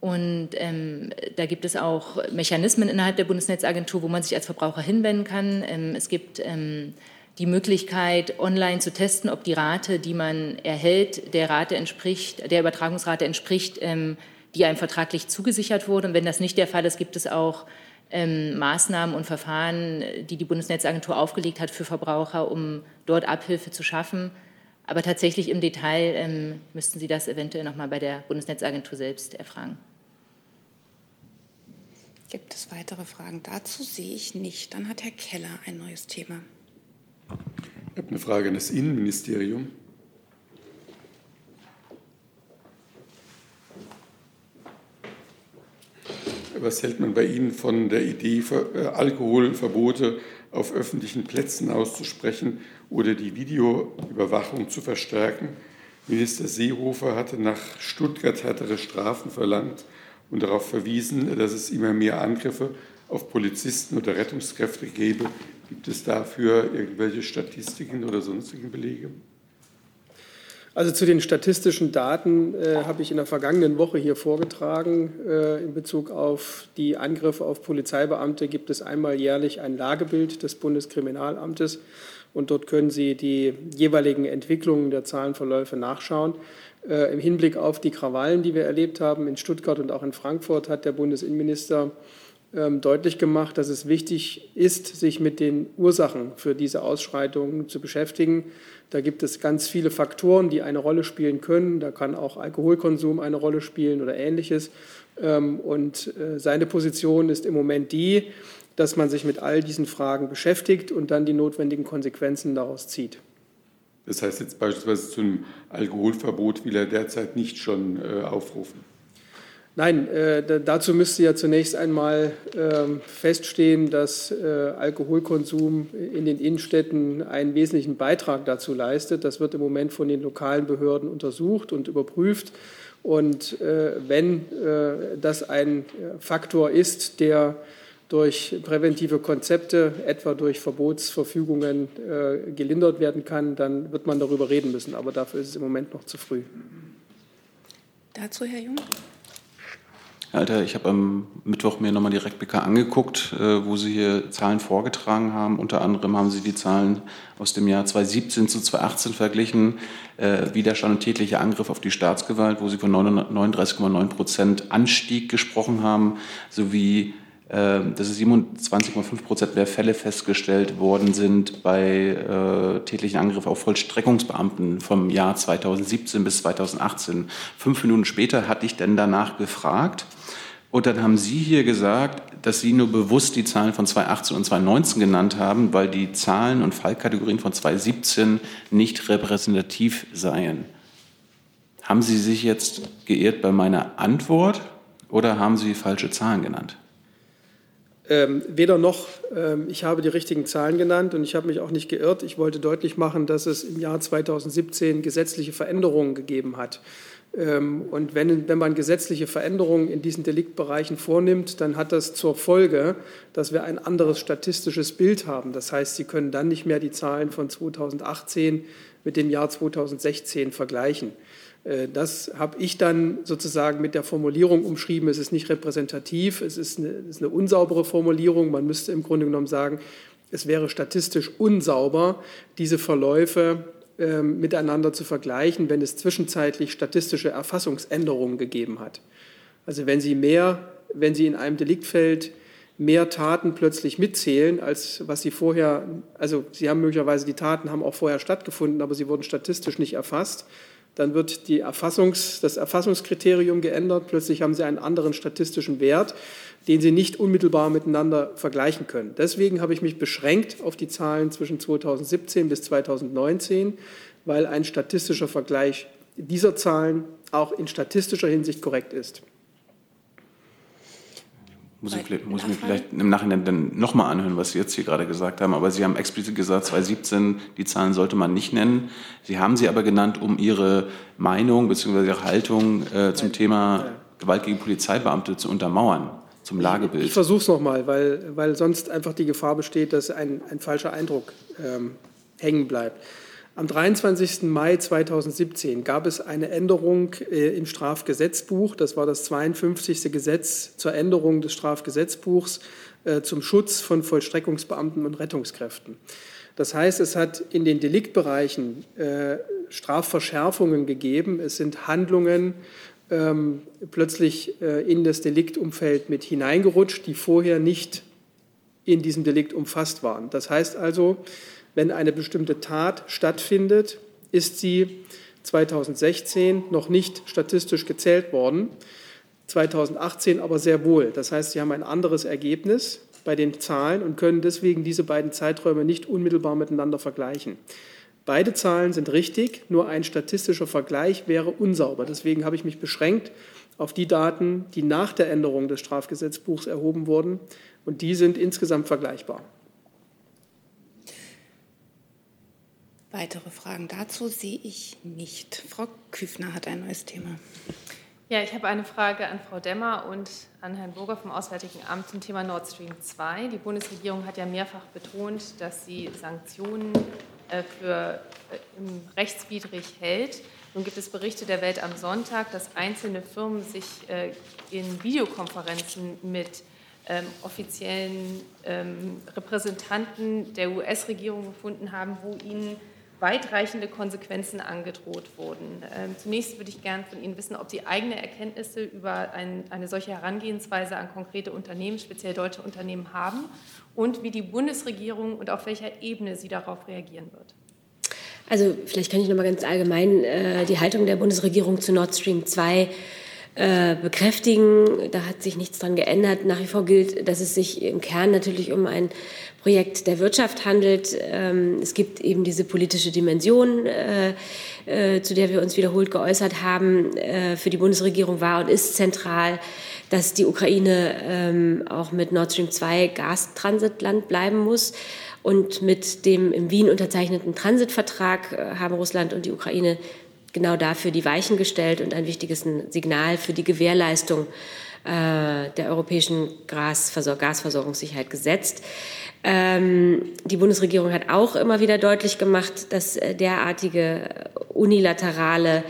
Und ähm, da gibt es auch Mechanismen innerhalb der Bundesnetzagentur, wo man sich als Verbraucher hinwenden kann. Ähm, es gibt ähm, die Möglichkeit, online zu testen, ob die Rate, die man erhält, der Rate entspricht, der Übertragungsrate entspricht, ähm, die einem vertraglich zugesichert wurde. Und wenn das nicht der Fall ist, gibt es auch ähm, Maßnahmen und Verfahren, die die Bundesnetzagentur aufgelegt hat für Verbraucher, um dort Abhilfe zu schaffen. Aber tatsächlich im Detail ähm, müssten Sie das eventuell noch mal bei der Bundesnetzagentur selbst erfragen. Gibt es weitere Fragen dazu? Sehe ich nicht. Dann hat Herr Keller ein neues Thema. Ich habe eine Frage an das Innenministerium. Was hält man bei Ihnen von der Idee, äh, Alkoholverbote auf öffentlichen Plätzen auszusprechen oder die Videoüberwachung zu verstärken? Minister Seehofer hatte nach Stuttgart härtere Strafen verlangt und darauf verwiesen, dass es immer mehr Angriffe auf Polizisten oder Rettungskräfte gäbe. Gibt es dafür irgendwelche Statistiken oder sonstigen Belege? Also zu den statistischen Daten äh, habe ich in der vergangenen Woche hier vorgetragen. Äh, in Bezug auf die Angriffe auf Polizeibeamte gibt es einmal jährlich ein Lagebild des Bundeskriminalamtes und dort können Sie die jeweiligen Entwicklungen der Zahlenverläufe nachschauen. Äh, Im Hinblick auf die Krawallen, die wir erlebt haben in Stuttgart und auch in Frankfurt, hat der Bundesinnenminister deutlich gemacht, dass es wichtig ist, sich mit den Ursachen für diese Ausschreitungen zu beschäftigen. Da gibt es ganz viele Faktoren, die eine Rolle spielen können. Da kann auch Alkoholkonsum eine Rolle spielen oder ähnliches. Ähm, und äh, seine Position ist im Moment die, dass man sich mit all diesen Fragen beschäftigt und dann die notwendigen Konsequenzen daraus zieht. Das heißt jetzt beispielsweise zum Alkoholverbot will er derzeit nicht schon äh, aufrufen. Nein, äh, dazu müsste ja zunächst einmal äh, feststehen, dass äh, Alkoholkonsum in den Innenstädten einen wesentlichen Beitrag dazu leistet. Das wird im Moment von den lokalen Behörden untersucht und überprüft. Und äh, wenn äh, das ein Faktor ist, der durch präventive Konzepte, etwa durch Verbotsverfügungen, äh, gelindert werden kann, dann wird man darüber reden müssen. Aber dafür ist es im Moment noch zu früh. Dazu, Herr Jung? Alter, ich habe am Mittwoch mir nochmal die RecBK angeguckt, äh, wo Sie hier Zahlen vorgetragen haben. Unter anderem haben Sie die Zahlen aus dem Jahr 2017 zu 2018 verglichen. Äh, Widerstand und tätlicher Angriff auf die Staatsgewalt, wo Sie von 39,9 Prozent Anstieg gesprochen haben, sowie ähm, dass es 27,5 Prozent mehr Fälle festgestellt worden sind bei äh, tätlichen Angriffen auf Vollstreckungsbeamten vom Jahr 2017 bis 2018. Fünf Minuten später hatte ich dann danach gefragt. Und dann haben Sie hier gesagt, dass Sie nur bewusst die Zahlen von 2018 und 2019 genannt haben, weil die Zahlen und Fallkategorien von 2017 nicht repräsentativ seien. Haben Sie sich jetzt geirrt bei meiner Antwort oder haben Sie falsche Zahlen genannt? Ähm, weder noch, ähm, ich habe die richtigen Zahlen genannt und ich habe mich auch nicht geirrt. Ich wollte deutlich machen, dass es im Jahr 2017 gesetzliche Veränderungen gegeben hat. Ähm, und wenn, wenn man gesetzliche Veränderungen in diesen Deliktbereichen vornimmt, dann hat das zur Folge, dass wir ein anderes statistisches Bild haben. Das heißt, Sie können dann nicht mehr die Zahlen von 2018 mit dem Jahr 2016 vergleichen. Äh, das habe ich dann sozusagen mit der Formulierung umschrieben. Es ist nicht repräsentativ, es ist eine, es ist eine unsaubere Formulierung. Man müsste im Grunde genommen sagen, es wäre statistisch unsauber, diese Verläufe äh, miteinander zu vergleichen, wenn es zwischenzeitlich statistische Erfassungsänderungen gegeben hat. Also wenn Sie mehr, wenn Sie in einem Deliktfeld mehr Taten plötzlich mitzählen, als was Sie vorher, also Sie haben möglicherweise die Taten haben auch vorher stattgefunden, aber sie wurden statistisch nicht erfasst dann wird die Erfassungs-, das Erfassungskriterium geändert. Plötzlich haben Sie einen anderen statistischen Wert, den Sie nicht unmittelbar miteinander vergleichen können. Deswegen habe ich mich beschränkt auf die Zahlen zwischen 2017 bis 2019, weil ein statistischer Vergleich dieser Zahlen auch in statistischer Hinsicht korrekt ist. Muss ich, vielleicht, muss ich mir vielleicht im Nachhinein dann nochmal anhören, was Sie jetzt hier gerade gesagt haben. Aber Sie haben explizit gesagt, 2017, die Zahlen sollte man nicht nennen. Sie haben sie aber genannt, um Ihre Meinung bzw. Ihre Haltung äh, zum Thema Gewalt gegen Polizeibeamte zu untermauern, zum Lagebild. Ich, ich versuche es nochmal, weil, weil sonst einfach die Gefahr besteht, dass ein, ein falscher Eindruck ähm, hängen bleibt. Am 23. Mai 2017 gab es eine Änderung äh, im Strafgesetzbuch. Das war das 52. Gesetz zur Änderung des Strafgesetzbuchs äh, zum Schutz von Vollstreckungsbeamten und Rettungskräften. Das heißt, es hat in den Deliktbereichen äh, Strafverschärfungen gegeben. Es sind Handlungen ähm, plötzlich in das Deliktumfeld mit hineingerutscht, die vorher nicht in diesem Delikt umfasst waren. Das heißt also, wenn eine bestimmte Tat stattfindet, ist sie 2016 noch nicht statistisch gezählt worden, 2018 aber sehr wohl. Das heißt, Sie haben ein anderes Ergebnis bei den Zahlen und können deswegen diese beiden Zeiträume nicht unmittelbar miteinander vergleichen. Beide Zahlen sind richtig, nur ein statistischer Vergleich wäre unsauber. Deswegen habe ich mich beschränkt auf die Daten, die nach der Änderung des Strafgesetzbuchs erhoben wurden, und die sind insgesamt vergleichbar. Weitere Fragen dazu sehe ich nicht. Frau Küfner hat ein neues Thema. Ja, ich habe eine Frage an Frau Demmer und an Herrn Burger vom Auswärtigen Amt zum Thema Nord Stream 2. Die Bundesregierung hat ja mehrfach betont, dass sie Sanktionen äh, für äh, rechtswidrig hält. Nun gibt es Berichte der Welt am Sonntag, dass einzelne Firmen sich äh, in Videokonferenzen mit ähm, offiziellen ähm, Repräsentanten der US-Regierung gefunden haben, wo ihnen weitreichende Konsequenzen angedroht wurden. Ähm, zunächst würde ich gerne von Ihnen wissen, ob Sie eigene Erkenntnisse über ein, eine solche Herangehensweise an konkrete Unternehmen, speziell deutsche Unternehmen, haben und wie die Bundesregierung und auf welcher Ebene sie darauf reagieren wird. Also vielleicht kann ich noch mal ganz allgemein äh, die Haltung der Bundesregierung zu Nord Stream 2 äh, bekräftigen. Da hat sich nichts dran geändert. Nach wie vor gilt, dass es sich im Kern natürlich um ein Projekt der Wirtschaft handelt. Ähm, es gibt eben diese politische Dimension, äh, äh, zu der wir uns wiederholt geäußert haben. Äh, für die Bundesregierung war und ist zentral, dass die Ukraine ähm, auch mit Nord Stream 2 Gastransitland bleiben muss. Und mit dem in Wien unterzeichneten Transitvertrag haben Russland und die Ukraine genau dafür die Weichen gestellt und ein wichtiges Signal für die Gewährleistung äh, der europäischen Gasversor Gasversorgungssicherheit gesetzt. Ähm, die Bundesregierung hat auch immer wieder deutlich gemacht, dass äh, derartige unilaterale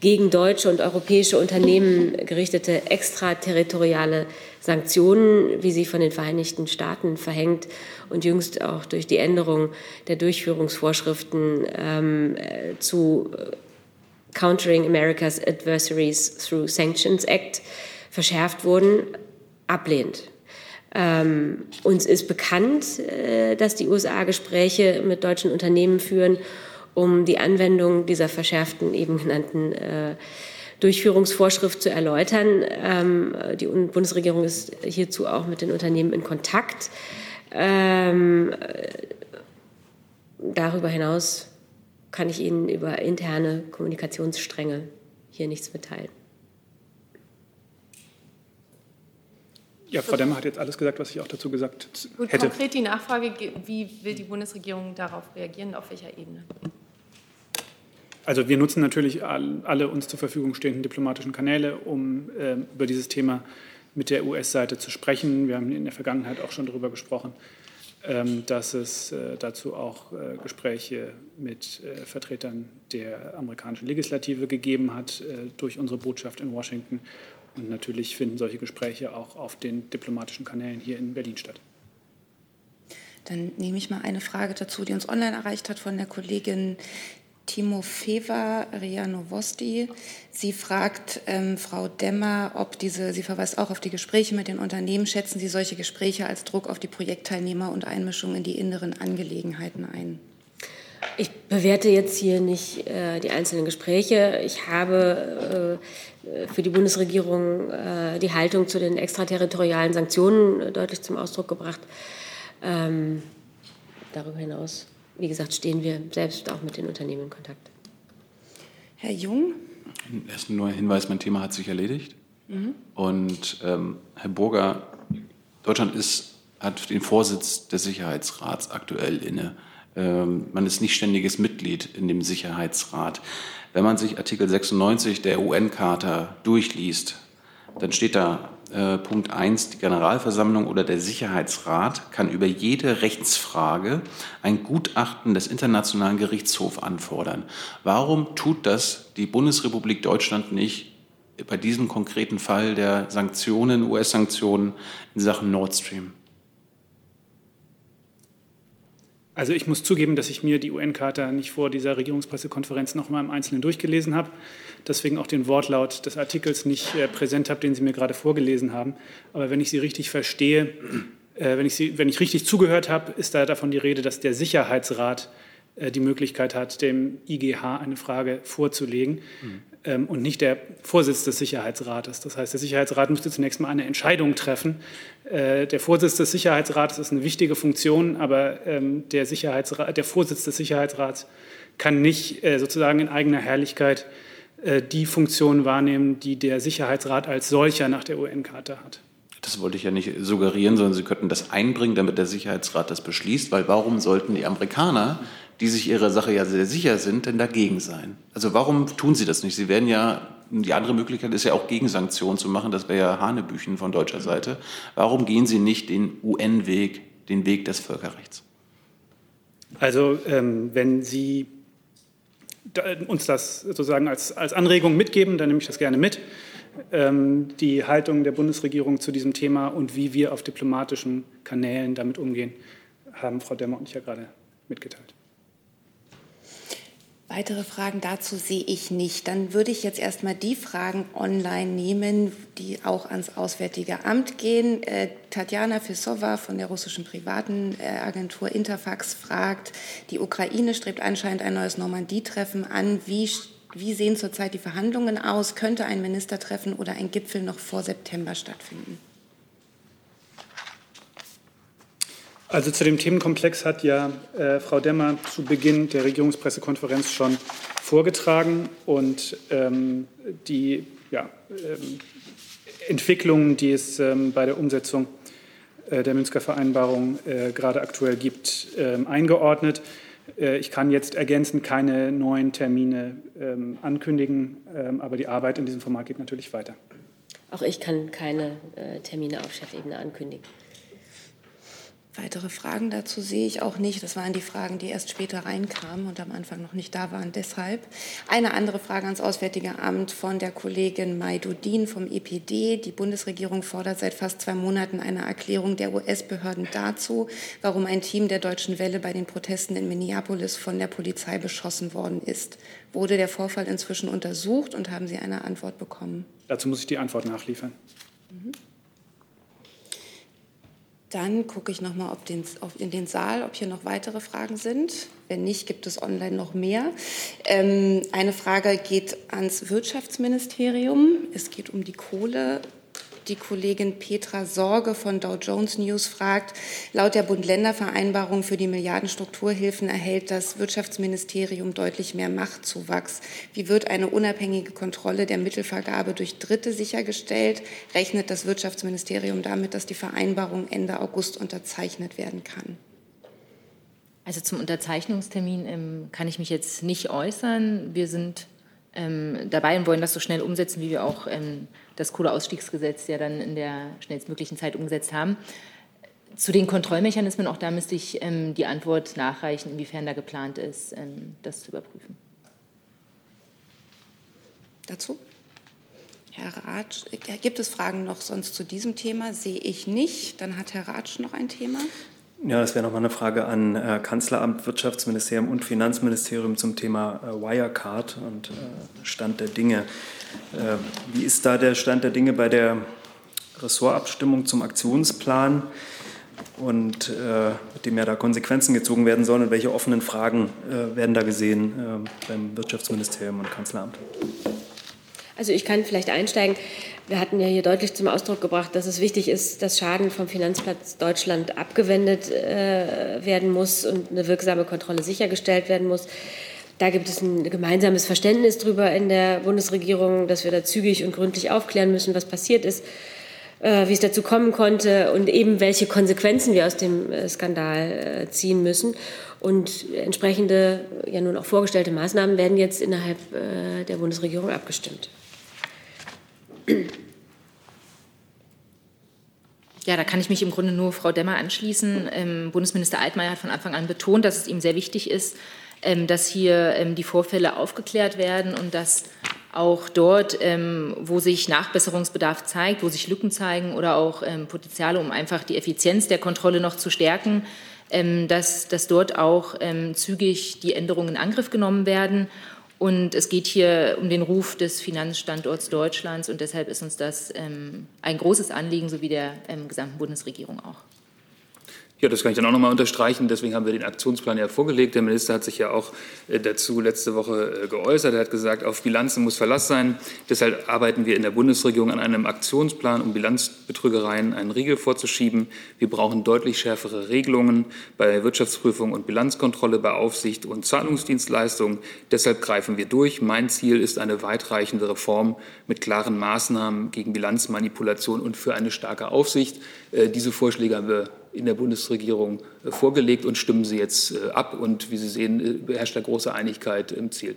gegen deutsche und europäische Unternehmen gerichtete extraterritoriale Sanktionen, wie sie von den Vereinigten Staaten verhängt und jüngst auch durch die Änderung der Durchführungsvorschriften ähm, äh, zu Countering America's Adversaries Through Sanctions Act verschärft wurden, ablehnt. Ähm, uns ist bekannt, äh, dass die USA Gespräche mit deutschen Unternehmen führen, um die Anwendung dieser verschärften eben genannten äh, Durchführungsvorschrift zu erläutern. Ähm, die Bundesregierung ist hierzu auch mit den Unternehmen in Kontakt. Ähm, darüber hinaus kann ich Ihnen über interne Kommunikationsstränge hier nichts mitteilen. Ja, Frau Demmer hat jetzt alles gesagt, was ich auch dazu gesagt Gut, hätte. Konkret die Nachfrage, wie will die Bundesregierung darauf reagieren, auf welcher Ebene? Also wir nutzen natürlich alle uns zur Verfügung stehenden diplomatischen Kanäle, um äh, über dieses Thema mit der US-Seite zu sprechen. Wir haben in der Vergangenheit auch schon darüber gesprochen, ähm, dass es äh, dazu auch äh, Gespräche mit äh, Vertretern der amerikanischen Legislative gegeben hat durch unsere Botschaft in Washington und natürlich finden solche Gespräche auch auf den diplomatischen Kanälen hier in Berlin statt. Dann nehme ich mal eine Frage dazu, die uns online erreicht hat von der Kollegin Timofeva Rianovosti. Sie fragt ähm, Frau Demmer, ob diese, sie verweist auch auf die Gespräche mit den Unternehmen, schätzen Sie solche Gespräche als Druck auf die Projektteilnehmer und Einmischung in die inneren Angelegenheiten ein? Ich bewerte jetzt hier nicht äh, die einzelnen Gespräche. Ich habe äh, für die Bundesregierung äh, die Haltung zu den extraterritorialen Sanktionen äh, deutlich zum Ausdruck gebracht. Ähm, darüber hinaus, wie gesagt, stehen wir selbst auch mit den Unternehmen in Kontakt. Herr Jung? Erst nur ein Hinweis, mein Thema hat sich erledigt. Mhm. Und ähm, Herr Burger, Deutschland ist, hat den Vorsitz des Sicherheitsrats aktuell inne. Ähm, man ist nicht ständiges Mitglied in dem Sicherheitsrat. Wenn man sich Artikel 96 der UN-Charta durchliest, dann steht da äh, Punkt 1, die Generalversammlung oder der Sicherheitsrat kann über jede Rechtsfrage ein Gutachten des Internationalen Gerichtshofs anfordern. Warum tut das die Bundesrepublik Deutschland nicht bei diesem konkreten Fall der Sanktionen, US-Sanktionen in Sachen Nord Stream? Also ich muss zugeben, dass ich mir die UN-Charta nicht vor dieser Regierungspressekonferenz noch mal im Einzelnen durchgelesen habe, deswegen auch den Wortlaut des Artikels nicht äh, präsent habe, den Sie mir gerade vorgelesen haben. Aber wenn ich Sie richtig verstehe, äh, wenn, ich Sie, wenn ich richtig zugehört habe, ist da davon die Rede, dass der Sicherheitsrat die Möglichkeit hat, dem IGH eine Frage vorzulegen. Mhm ähm, und nicht der Vorsitz des Sicherheitsrates. Das heißt, der Sicherheitsrat müsste zunächst mal eine Entscheidung treffen. Äh, der Vorsitz des Sicherheitsrates ist eine wichtige Funktion, aber ähm, der, Sicherheitsrat, der Vorsitz des Sicherheitsrats kann nicht äh, sozusagen in eigener Herrlichkeit äh, die Funktion wahrnehmen, die der Sicherheitsrat als solcher nach der UN-Charta hat. Das wollte ich ja nicht suggerieren, sondern Sie könnten das einbringen, damit der Sicherheitsrat das beschließt, weil warum sollten die Amerikaner die sich ihrer Sache ja sehr sicher sind, denn dagegen sein? Also warum tun sie das nicht? Sie werden ja, die andere Möglichkeit ist ja auch Gegensanktionen zu machen, das wäre ja Hanebüchen von deutscher Seite. Warum gehen sie nicht den UN-Weg, den Weg des Völkerrechts? Also ähm, wenn Sie uns das sozusagen als, als Anregung mitgeben, dann nehme ich das gerne mit. Ähm, die Haltung der Bundesregierung zu diesem Thema und wie wir auf diplomatischen Kanälen damit umgehen, haben Frau Demmer und ich ja gerade mitgeteilt. Weitere Fragen dazu sehe ich nicht. Dann würde ich jetzt erstmal die Fragen online nehmen, die auch ans Auswärtige Amt gehen. Äh, Tatjana Fisova von der russischen privaten äh, Agentur Interfax fragt, die Ukraine strebt anscheinend ein neues Normandie-Treffen an. Wie, wie sehen zurzeit die Verhandlungen aus? Könnte ein Ministertreffen oder ein Gipfel noch vor September stattfinden? Also zu dem Themenkomplex hat ja äh, Frau Demmer zu Beginn der Regierungspressekonferenz schon vorgetragen und ähm, die ja, ähm, Entwicklungen, die es ähm, bei der Umsetzung äh, der Münster Vereinbarung äh, gerade aktuell gibt, ähm, eingeordnet. Äh, ich kann jetzt ergänzend keine neuen Termine ähm, ankündigen, ähm, aber die Arbeit in diesem Format geht natürlich weiter. Auch ich kann keine äh, Termine auf Chefebene ankündigen. Weitere Fragen dazu sehe ich auch nicht. Das waren die Fragen, die erst später reinkamen und am Anfang noch nicht da waren. Deshalb eine andere Frage ans Auswärtige Amt von der Kollegin Maidudin vom EPD. Die Bundesregierung fordert seit fast zwei Monaten eine Erklärung der US-Behörden dazu, warum ein Team der Deutschen Welle bei den Protesten in Minneapolis von der Polizei beschossen worden ist. Wurde der Vorfall inzwischen untersucht und haben Sie eine Antwort bekommen? Dazu muss ich die Antwort nachliefern. Mhm. Dann gucke ich noch mal ob den, auf, in den Saal, ob hier noch weitere Fragen sind. Wenn nicht, gibt es online noch mehr. Ähm, eine Frage geht ans Wirtschaftsministerium. Es geht um die Kohle die Kollegin Petra Sorge von Dow Jones News fragt, laut der Bund-Länder-Vereinbarung für die Milliardenstrukturhilfen erhält das Wirtschaftsministerium deutlich mehr Machtzuwachs. Wie wird eine unabhängige Kontrolle der Mittelvergabe durch Dritte sichergestellt? Rechnet das Wirtschaftsministerium damit, dass die Vereinbarung Ende August unterzeichnet werden kann? Also zum Unterzeichnungstermin ähm, kann ich mich jetzt nicht äußern. Wir sind ähm, dabei und wollen das so schnell umsetzen, wie wir auch ähm, das Kohleausstiegsgesetz ja dann in der schnellstmöglichen Zeit umgesetzt haben. Zu den Kontrollmechanismen, auch da müsste ich ähm, die Antwort nachreichen, inwiefern da geplant ist, ähm, das zu überprüfen. Dazu? Herr Ratsch, äh, gibt es Fragen noch sonst zu diesem Thema? Sehe ich nicht. Dann hat Herr Ratsch noch ein Thema. Ja, das wäre nochmal eine Frage an äh, Kanzleramt, Wirtschaftsministerium und Finanzministerium zum Thema äh, Wirecard und äh, Stand der Dinge. Äh, wie ist da der Stand der Dinge bei der Ressortabstimmung zum Aktionsplan und äh, mit dem ja da Konsequenzen gezogen werden sollen und welche offenen Fragen äh, werden da gesehen beim Wirtschaftsministerium und Kanzleramt? Also ich kann vielleicht einsteigen. Wir hatten ja hier deutlich zum Ausdruck gebracht, dass es wichtig ist, dass Schaden vom Finanzplatz Deutschland abgewendet äh, werden muss und eine wirksame Kontrolle sichergestellt werden muss. Da gibt es ein gemeinsames Verständnis darüber in der Bundesregierung, dass wir da zügig und gründlich aufklären müssen, was passiert ist, äh, wie es dazu kommen konnte und eben welche Konsequenzen wir aus dem äh, Skandal äh, ziehen müssen. Und entsprechende, ja nun auch vorgestellte Maßnahmen werden jetzt innerhalb äh, der Bundesregierung abgestimmt. Ja, da kann ich mich im Grunde nur Frau Demmer anschließen. Ähm, Bundesminister Altmaier hat von Anfang an betont, dass es ihm sehr wichtig ist, ähm, dass hier ähm, die Vorfälle aufgeklärt werden und dass auch dort, wo sich Nachbesserungsbedarf zeigt, wo sich Lücken zeigen oder auch Potenziale, um einfach die Effizienz der Kontrolle noch zu stärken, dass, dass dort auch zügig die Änderungen in Angriff genommen werden und es geht hier um den Ruf des Finanzstandorts Deutschlands und deshalb ist uns das ähm, ein großes Anliegen, sowie der ähm, gesamten Bundesregierung auch. Ja, das kann ich dann auch noch mal unterstreichen. Deswegen haben wir den Aktionsplan ja vorgelegt. Der Minister hat sich ja auch äh, dazu letzte Woche äh, geäußert. Er hat gesagt, auf Bilanzen muss Verlass sein. Deshalb arbeiten wir in der Bundesregierung an einem Aktionsplan, um Bilanzbetrügereien einen Riegel vorzuschieben. Wir brauchen deutlich schärfere Regelungen bei Wirtschaftsprüfung und Bilanzkontrolle, bei Aufsicht und Zahlungsdienstleistungen. Deshalb greifen wir durch. Mein Ziel ist eine weitreichende Reform mit klaren Maßnahmen gegen Bilanzmanipulation und für eine starke Aufsicht. Äh, diese Vorschläge haben wir in der Bundesregierung äh, vorgelegt und stimmen sie jetzt äh, ab. Und wie Sie sehen, herrscht da große Einigkeit im Ziel.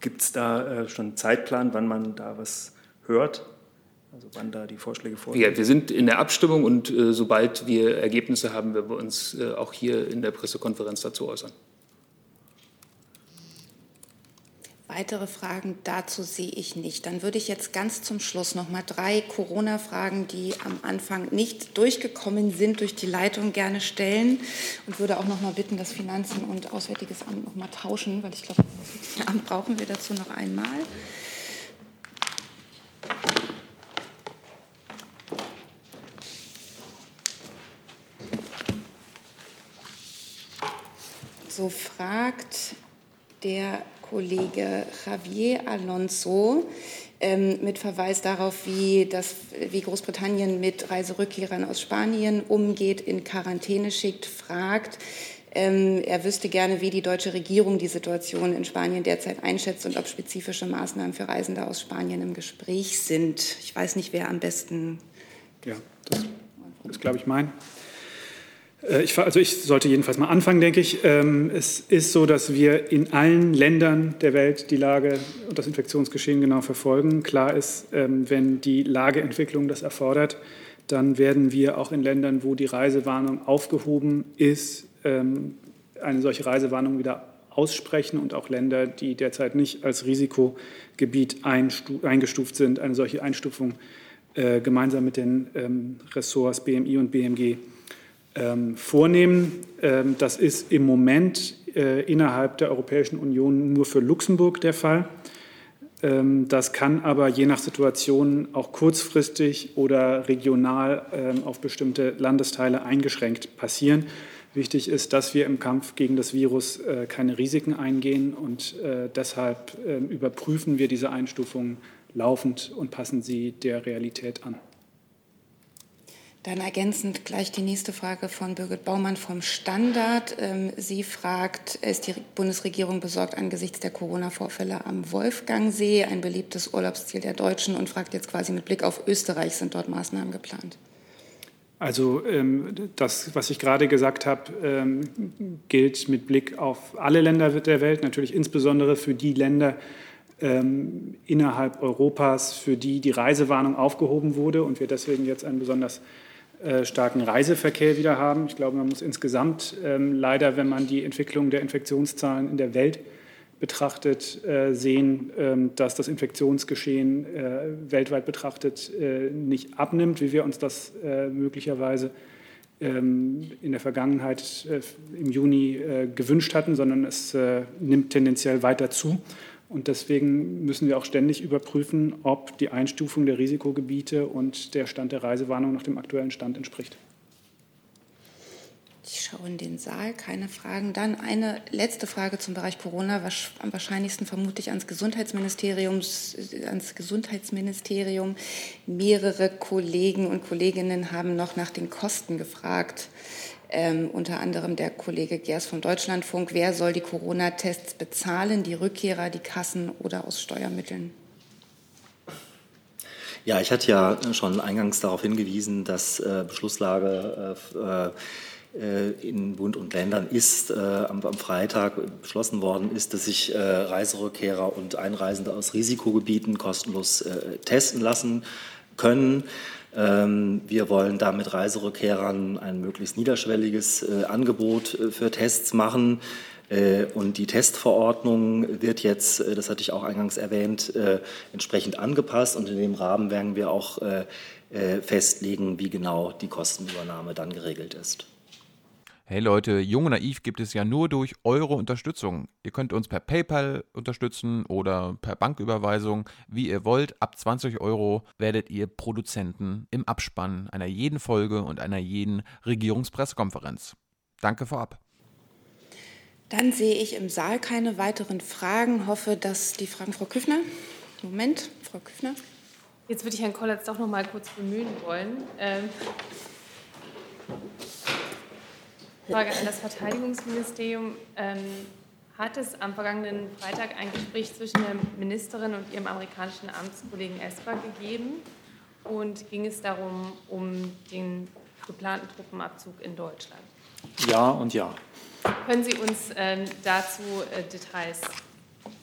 Gibt es da schon einen Zeitplan, wann man da was hört? Also wann da die Vorschläge vorliegen? Ja, wir sind in der Abstimmung und äh, sobald wir Ergebnisse haben, werden wir uns äh, auch hier in der Pressekonferenz dazu äußern. Weitere Fragen dazu sehe ich nicht. Dann würde ich jetzt ganz zum Schluss noch mal drei Corona-Fragen, die am Anfang nicht durchgekommen sind, durch die Leitung gerne stellen und würde auch noch mal bitten, dass Finanzen und Auswärtiges Amt noch mal tauschen, weil ich glaube, das Amt brauchen wir dazu noch einmal. So fragt der Kollege Javier Alonso ähm, mit Verweis darauf, wie, das, wie Großbritannien mit Reiserückkehrern aus Spanien umgeht, in Quarantäne schickt, fragt, ähm, er wüsste gerne, wie die deutsche Regierung die Situation in Spanien derzeit einschätzt und ob spezifische Maßnahmen für Reisende aus Spanien im Gespräch sind. Ich weiß nicht, wer am besten. Ja, das ist, glaube ich, mein. Äh, ich, also ich sollte jedenfalls mal anfangen, denke ich. Ähm, es ist so, dass wir in allen Ländern der Welt die Lage und das Infektionsgeschehen genau verfolgen. Klar ist, ähm, wenn die Lageentwicklung das erfordert, dann werden wir auch in Ländern, wo die Reisewarnung aufgehoben ist, ähm, eine solche Reisewarnung wieder aussprechen und auch Länder, die derzeit nicht als Risikogebiet eingestuft sind, eine solche Einstufung äh, gemeinsam mit den Ressorts BMI und BMG ähm, vornehmen. Ähm, das ist im Moment äh, innerhalb der Europäischen Union nur für Luxemburg der Fall. Ähm, das kann aber je nach Situation auch kurzfristig oder regional ähm, auf bestimmte Landesteile eingeschränkt passieren. Wichtig ist, dass wir im Kampf gegen das Virus äh, keine Risiken eingehen und äh, deshalb äh, überprüfen wir diese Einstufungen laufend und passen sie der Realität an. Dann ergänzend gleich die nächste Frage von Birgit Baumann vom Standard. Ähm, sie fragt, ist die Bundesregierung besorgt angesichts der Corona-Vorfälle am Wolfgangsee, ein beliebtes Urlaubsziel der Deutschen, und fragt jetzt quasi mit Blick auf Österreich, sind dort Maßnahmen geplant? Also ähm, das, was ich gerade gesagt habe, ähm, gilt mit Blick auf alle Länder der Welt, natürlich insbesondere für die Länder innerhalb Europas, für die die Reisewarnung aufgehoben wurde und wir deswegen jetzt einen besonders starken Reiseverkehr wieder haben. Ich glaube, man muss insgesamt ähm, leider, wenn man die Entwicklung der Infektionszahlen in der Welt betrachtet, äh, sehen, ähm, dass das Infektionsgeschehen äh, weltweit betrachtet äh, nicht abnimmt, wie wir uns das äh, möglicherweise ähm, in der Vergangenheit äh, im Juni gewünscht hatten, sondern es nimmt tendenziell weiter zu. Und deswegen müssen wir auch ständig überprüfen, ob die Einstufung der Risikogebiete und der Stand der Reisewarnung nach dem aktuellen Stand entspricht. Ich schaue in den Saal, keine Fragen. Dann eine letzte Frage zum Bereich Corona, am wahrscheinlichsten vermutlich ans Gesundheitsministerium. Ans Gesundheitsministerium. Mehrere Kollegen und Kolleginnen haben noch nach den Kosten gefragt ähm, unter anderem der Kollege Gers vom Deutschlandfunk. Wer soll die Corona-Tests bezahlen? Die Rückkehrer, die Kassen oder aus Steuermitteln? Ja, ich hatte ja schon eingangs darauf hingewiesen, dass äh, Beschlusslage äh, äh in Bund und Ländern ist, äh, am, am, Freitag beschlossen worden ist, dass sich äh, Reiserückkehrer und Einreisende aus Risikogebieten kostenlos äh, testen lassen können. Ähm, wir wollen da mit Reiserückkehrern ein möglichst niederschwelliges äh, Angebot äh, für Tests machen. Äh, und die Testverordnung wird jetzt, das hatte ich auch eingangs erwähnt, entsprechend angepasst. Und in dem Rahmen werden wir auch festlegen, wie genau die Kostenübernahme dann geregelt ist. Hey Leute, Jung und Naiv gibt es ja nur durch eure Unterstützung. Ihr könnt uns per PayPal unterstützen oder per Banküberweisung, wie ihr wollt. Ab 20 Euro werdet ihr Produzenten im Abspann einer jeden Folge und einer jeden Regierungspressekonferenz. Danke vorab. Dann sehe ich im Saal keine weiteren Fragen. Hoffe, dass die Fragen, Frau Küffner. Moment, Frau Küffner. Jetzt würde ich Herrn Kollatz doch noch mal kurz bemühen wollen. Ähm Frage an das Verteidigungsministerium. Ähm, hat es am vergangenen Freitag ein Gespräch zwischen der Ministerin und ihrem amerikanischen Amtskollegen Esper gegeben? Und ging es darum, um den geplanten Truppenabzug in Deutschland? Ja und ja. Können Sie uns ähm, dazu äh, Details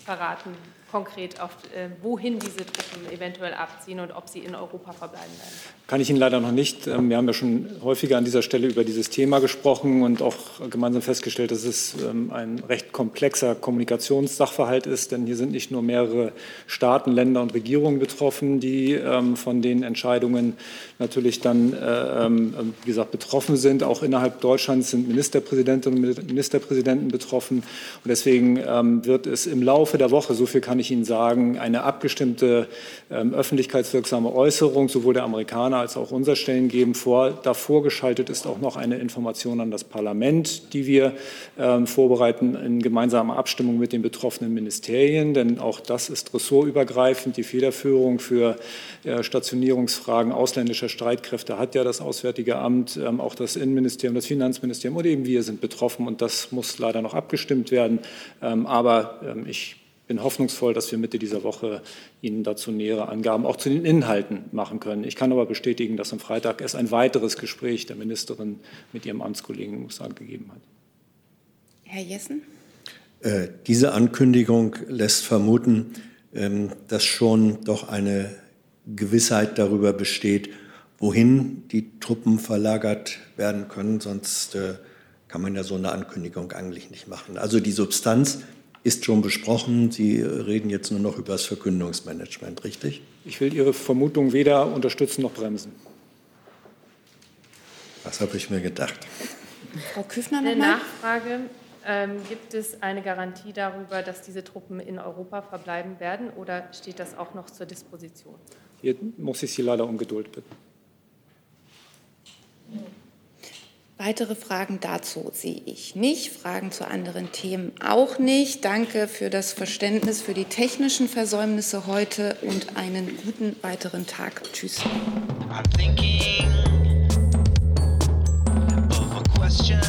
verraten? Konkret, auf, äh, wohin diese Truppen eventuell abziehen und ob sie in Europa verbleiben werden? Kann ich Ihnen leider noch nicht. Ähm, wir haben ja schon häufiger an dieser Stelle über dieses Thema gesprochen und auch gemeinsam festgestellt, dass es ähm, ein recht komplexer Kommunikationssachverhalt ist, denn hier sind nicht nur mehrere Staaten, Länder und Regierungen betroffen, die ähm, von den Entscheidungen natürlich dann, äh, wie gesagt, betroffen sind. Auch innerhalb Deutschlands sind Ministerpräsidentinnen und Ministerpräsidenten betroffen. Und deswegen wird es im Laufe der Woche, so viel kann ich ich Ihnen sagen, eine abgestimmte ähm, öffentlichkeitswirksame Äußerung sowohl der Amerikaner als auch unserer Stellen geben vor. Davor geschaltet ist auch noch eine Information an das Parlament, die wir ähm, vorbereiten in gemeinsamer Abstimmung mit den betroffenen Ministerien, denn auch das ist ressortübergreifend. Die Federführung für äh, Stationierungsfragen ausländischer Streitkräfte hat ja das Auswärtige Amt, ähm, auch das Innenministerium, das Finanzministerium und eben wir sind betroffen und das muss leider noch abgestimmt werden. Ähm, aber ähm, ich bin hoffnungsvoll, dass wir Mitte dieser Woche Ihnen dazu nähere Angaben auch zu den Inhalten machen können. Ich kann aber bestätigen, dass am Freitag es ein weiteres Gespräch der Ministerin mit ihrem Amtskollegen in USA gegeben hat. Herr Jessen? Äh, diese Ankündigung lässt vermuten, ähm, dass schon doch eine Gewissheit darüber besteht, wohin die Truppen verlagert werden können. Sonst äh, kann man ja so eine Ankündigung eigentlich nicht machen. Also die Substanz ist schon besprochen. Sie reden jetzt nur noch über das Verkündungsmanagement, richtig? Ich will Ihre Vermutung weder unterstützen noch bremsen. Das habe ich mir gedacht. Frau Küffner Eine. Nachfrage. Ähm, gibt es eine Garantie darüber, dass diese Truppen in Europa verbleiben werden oder steht das auch noch zur Disposition? Hier muss ich Sie leider um Geduld bitten. Weitere Fragen dazu sehe ich nicht. Fragen zu anderen Themen auch nicht. Danke für das Verständnis für die technischen Versäumnisse heute und einen guten weiteren Tag. Tschüss. I'm thinking of a question.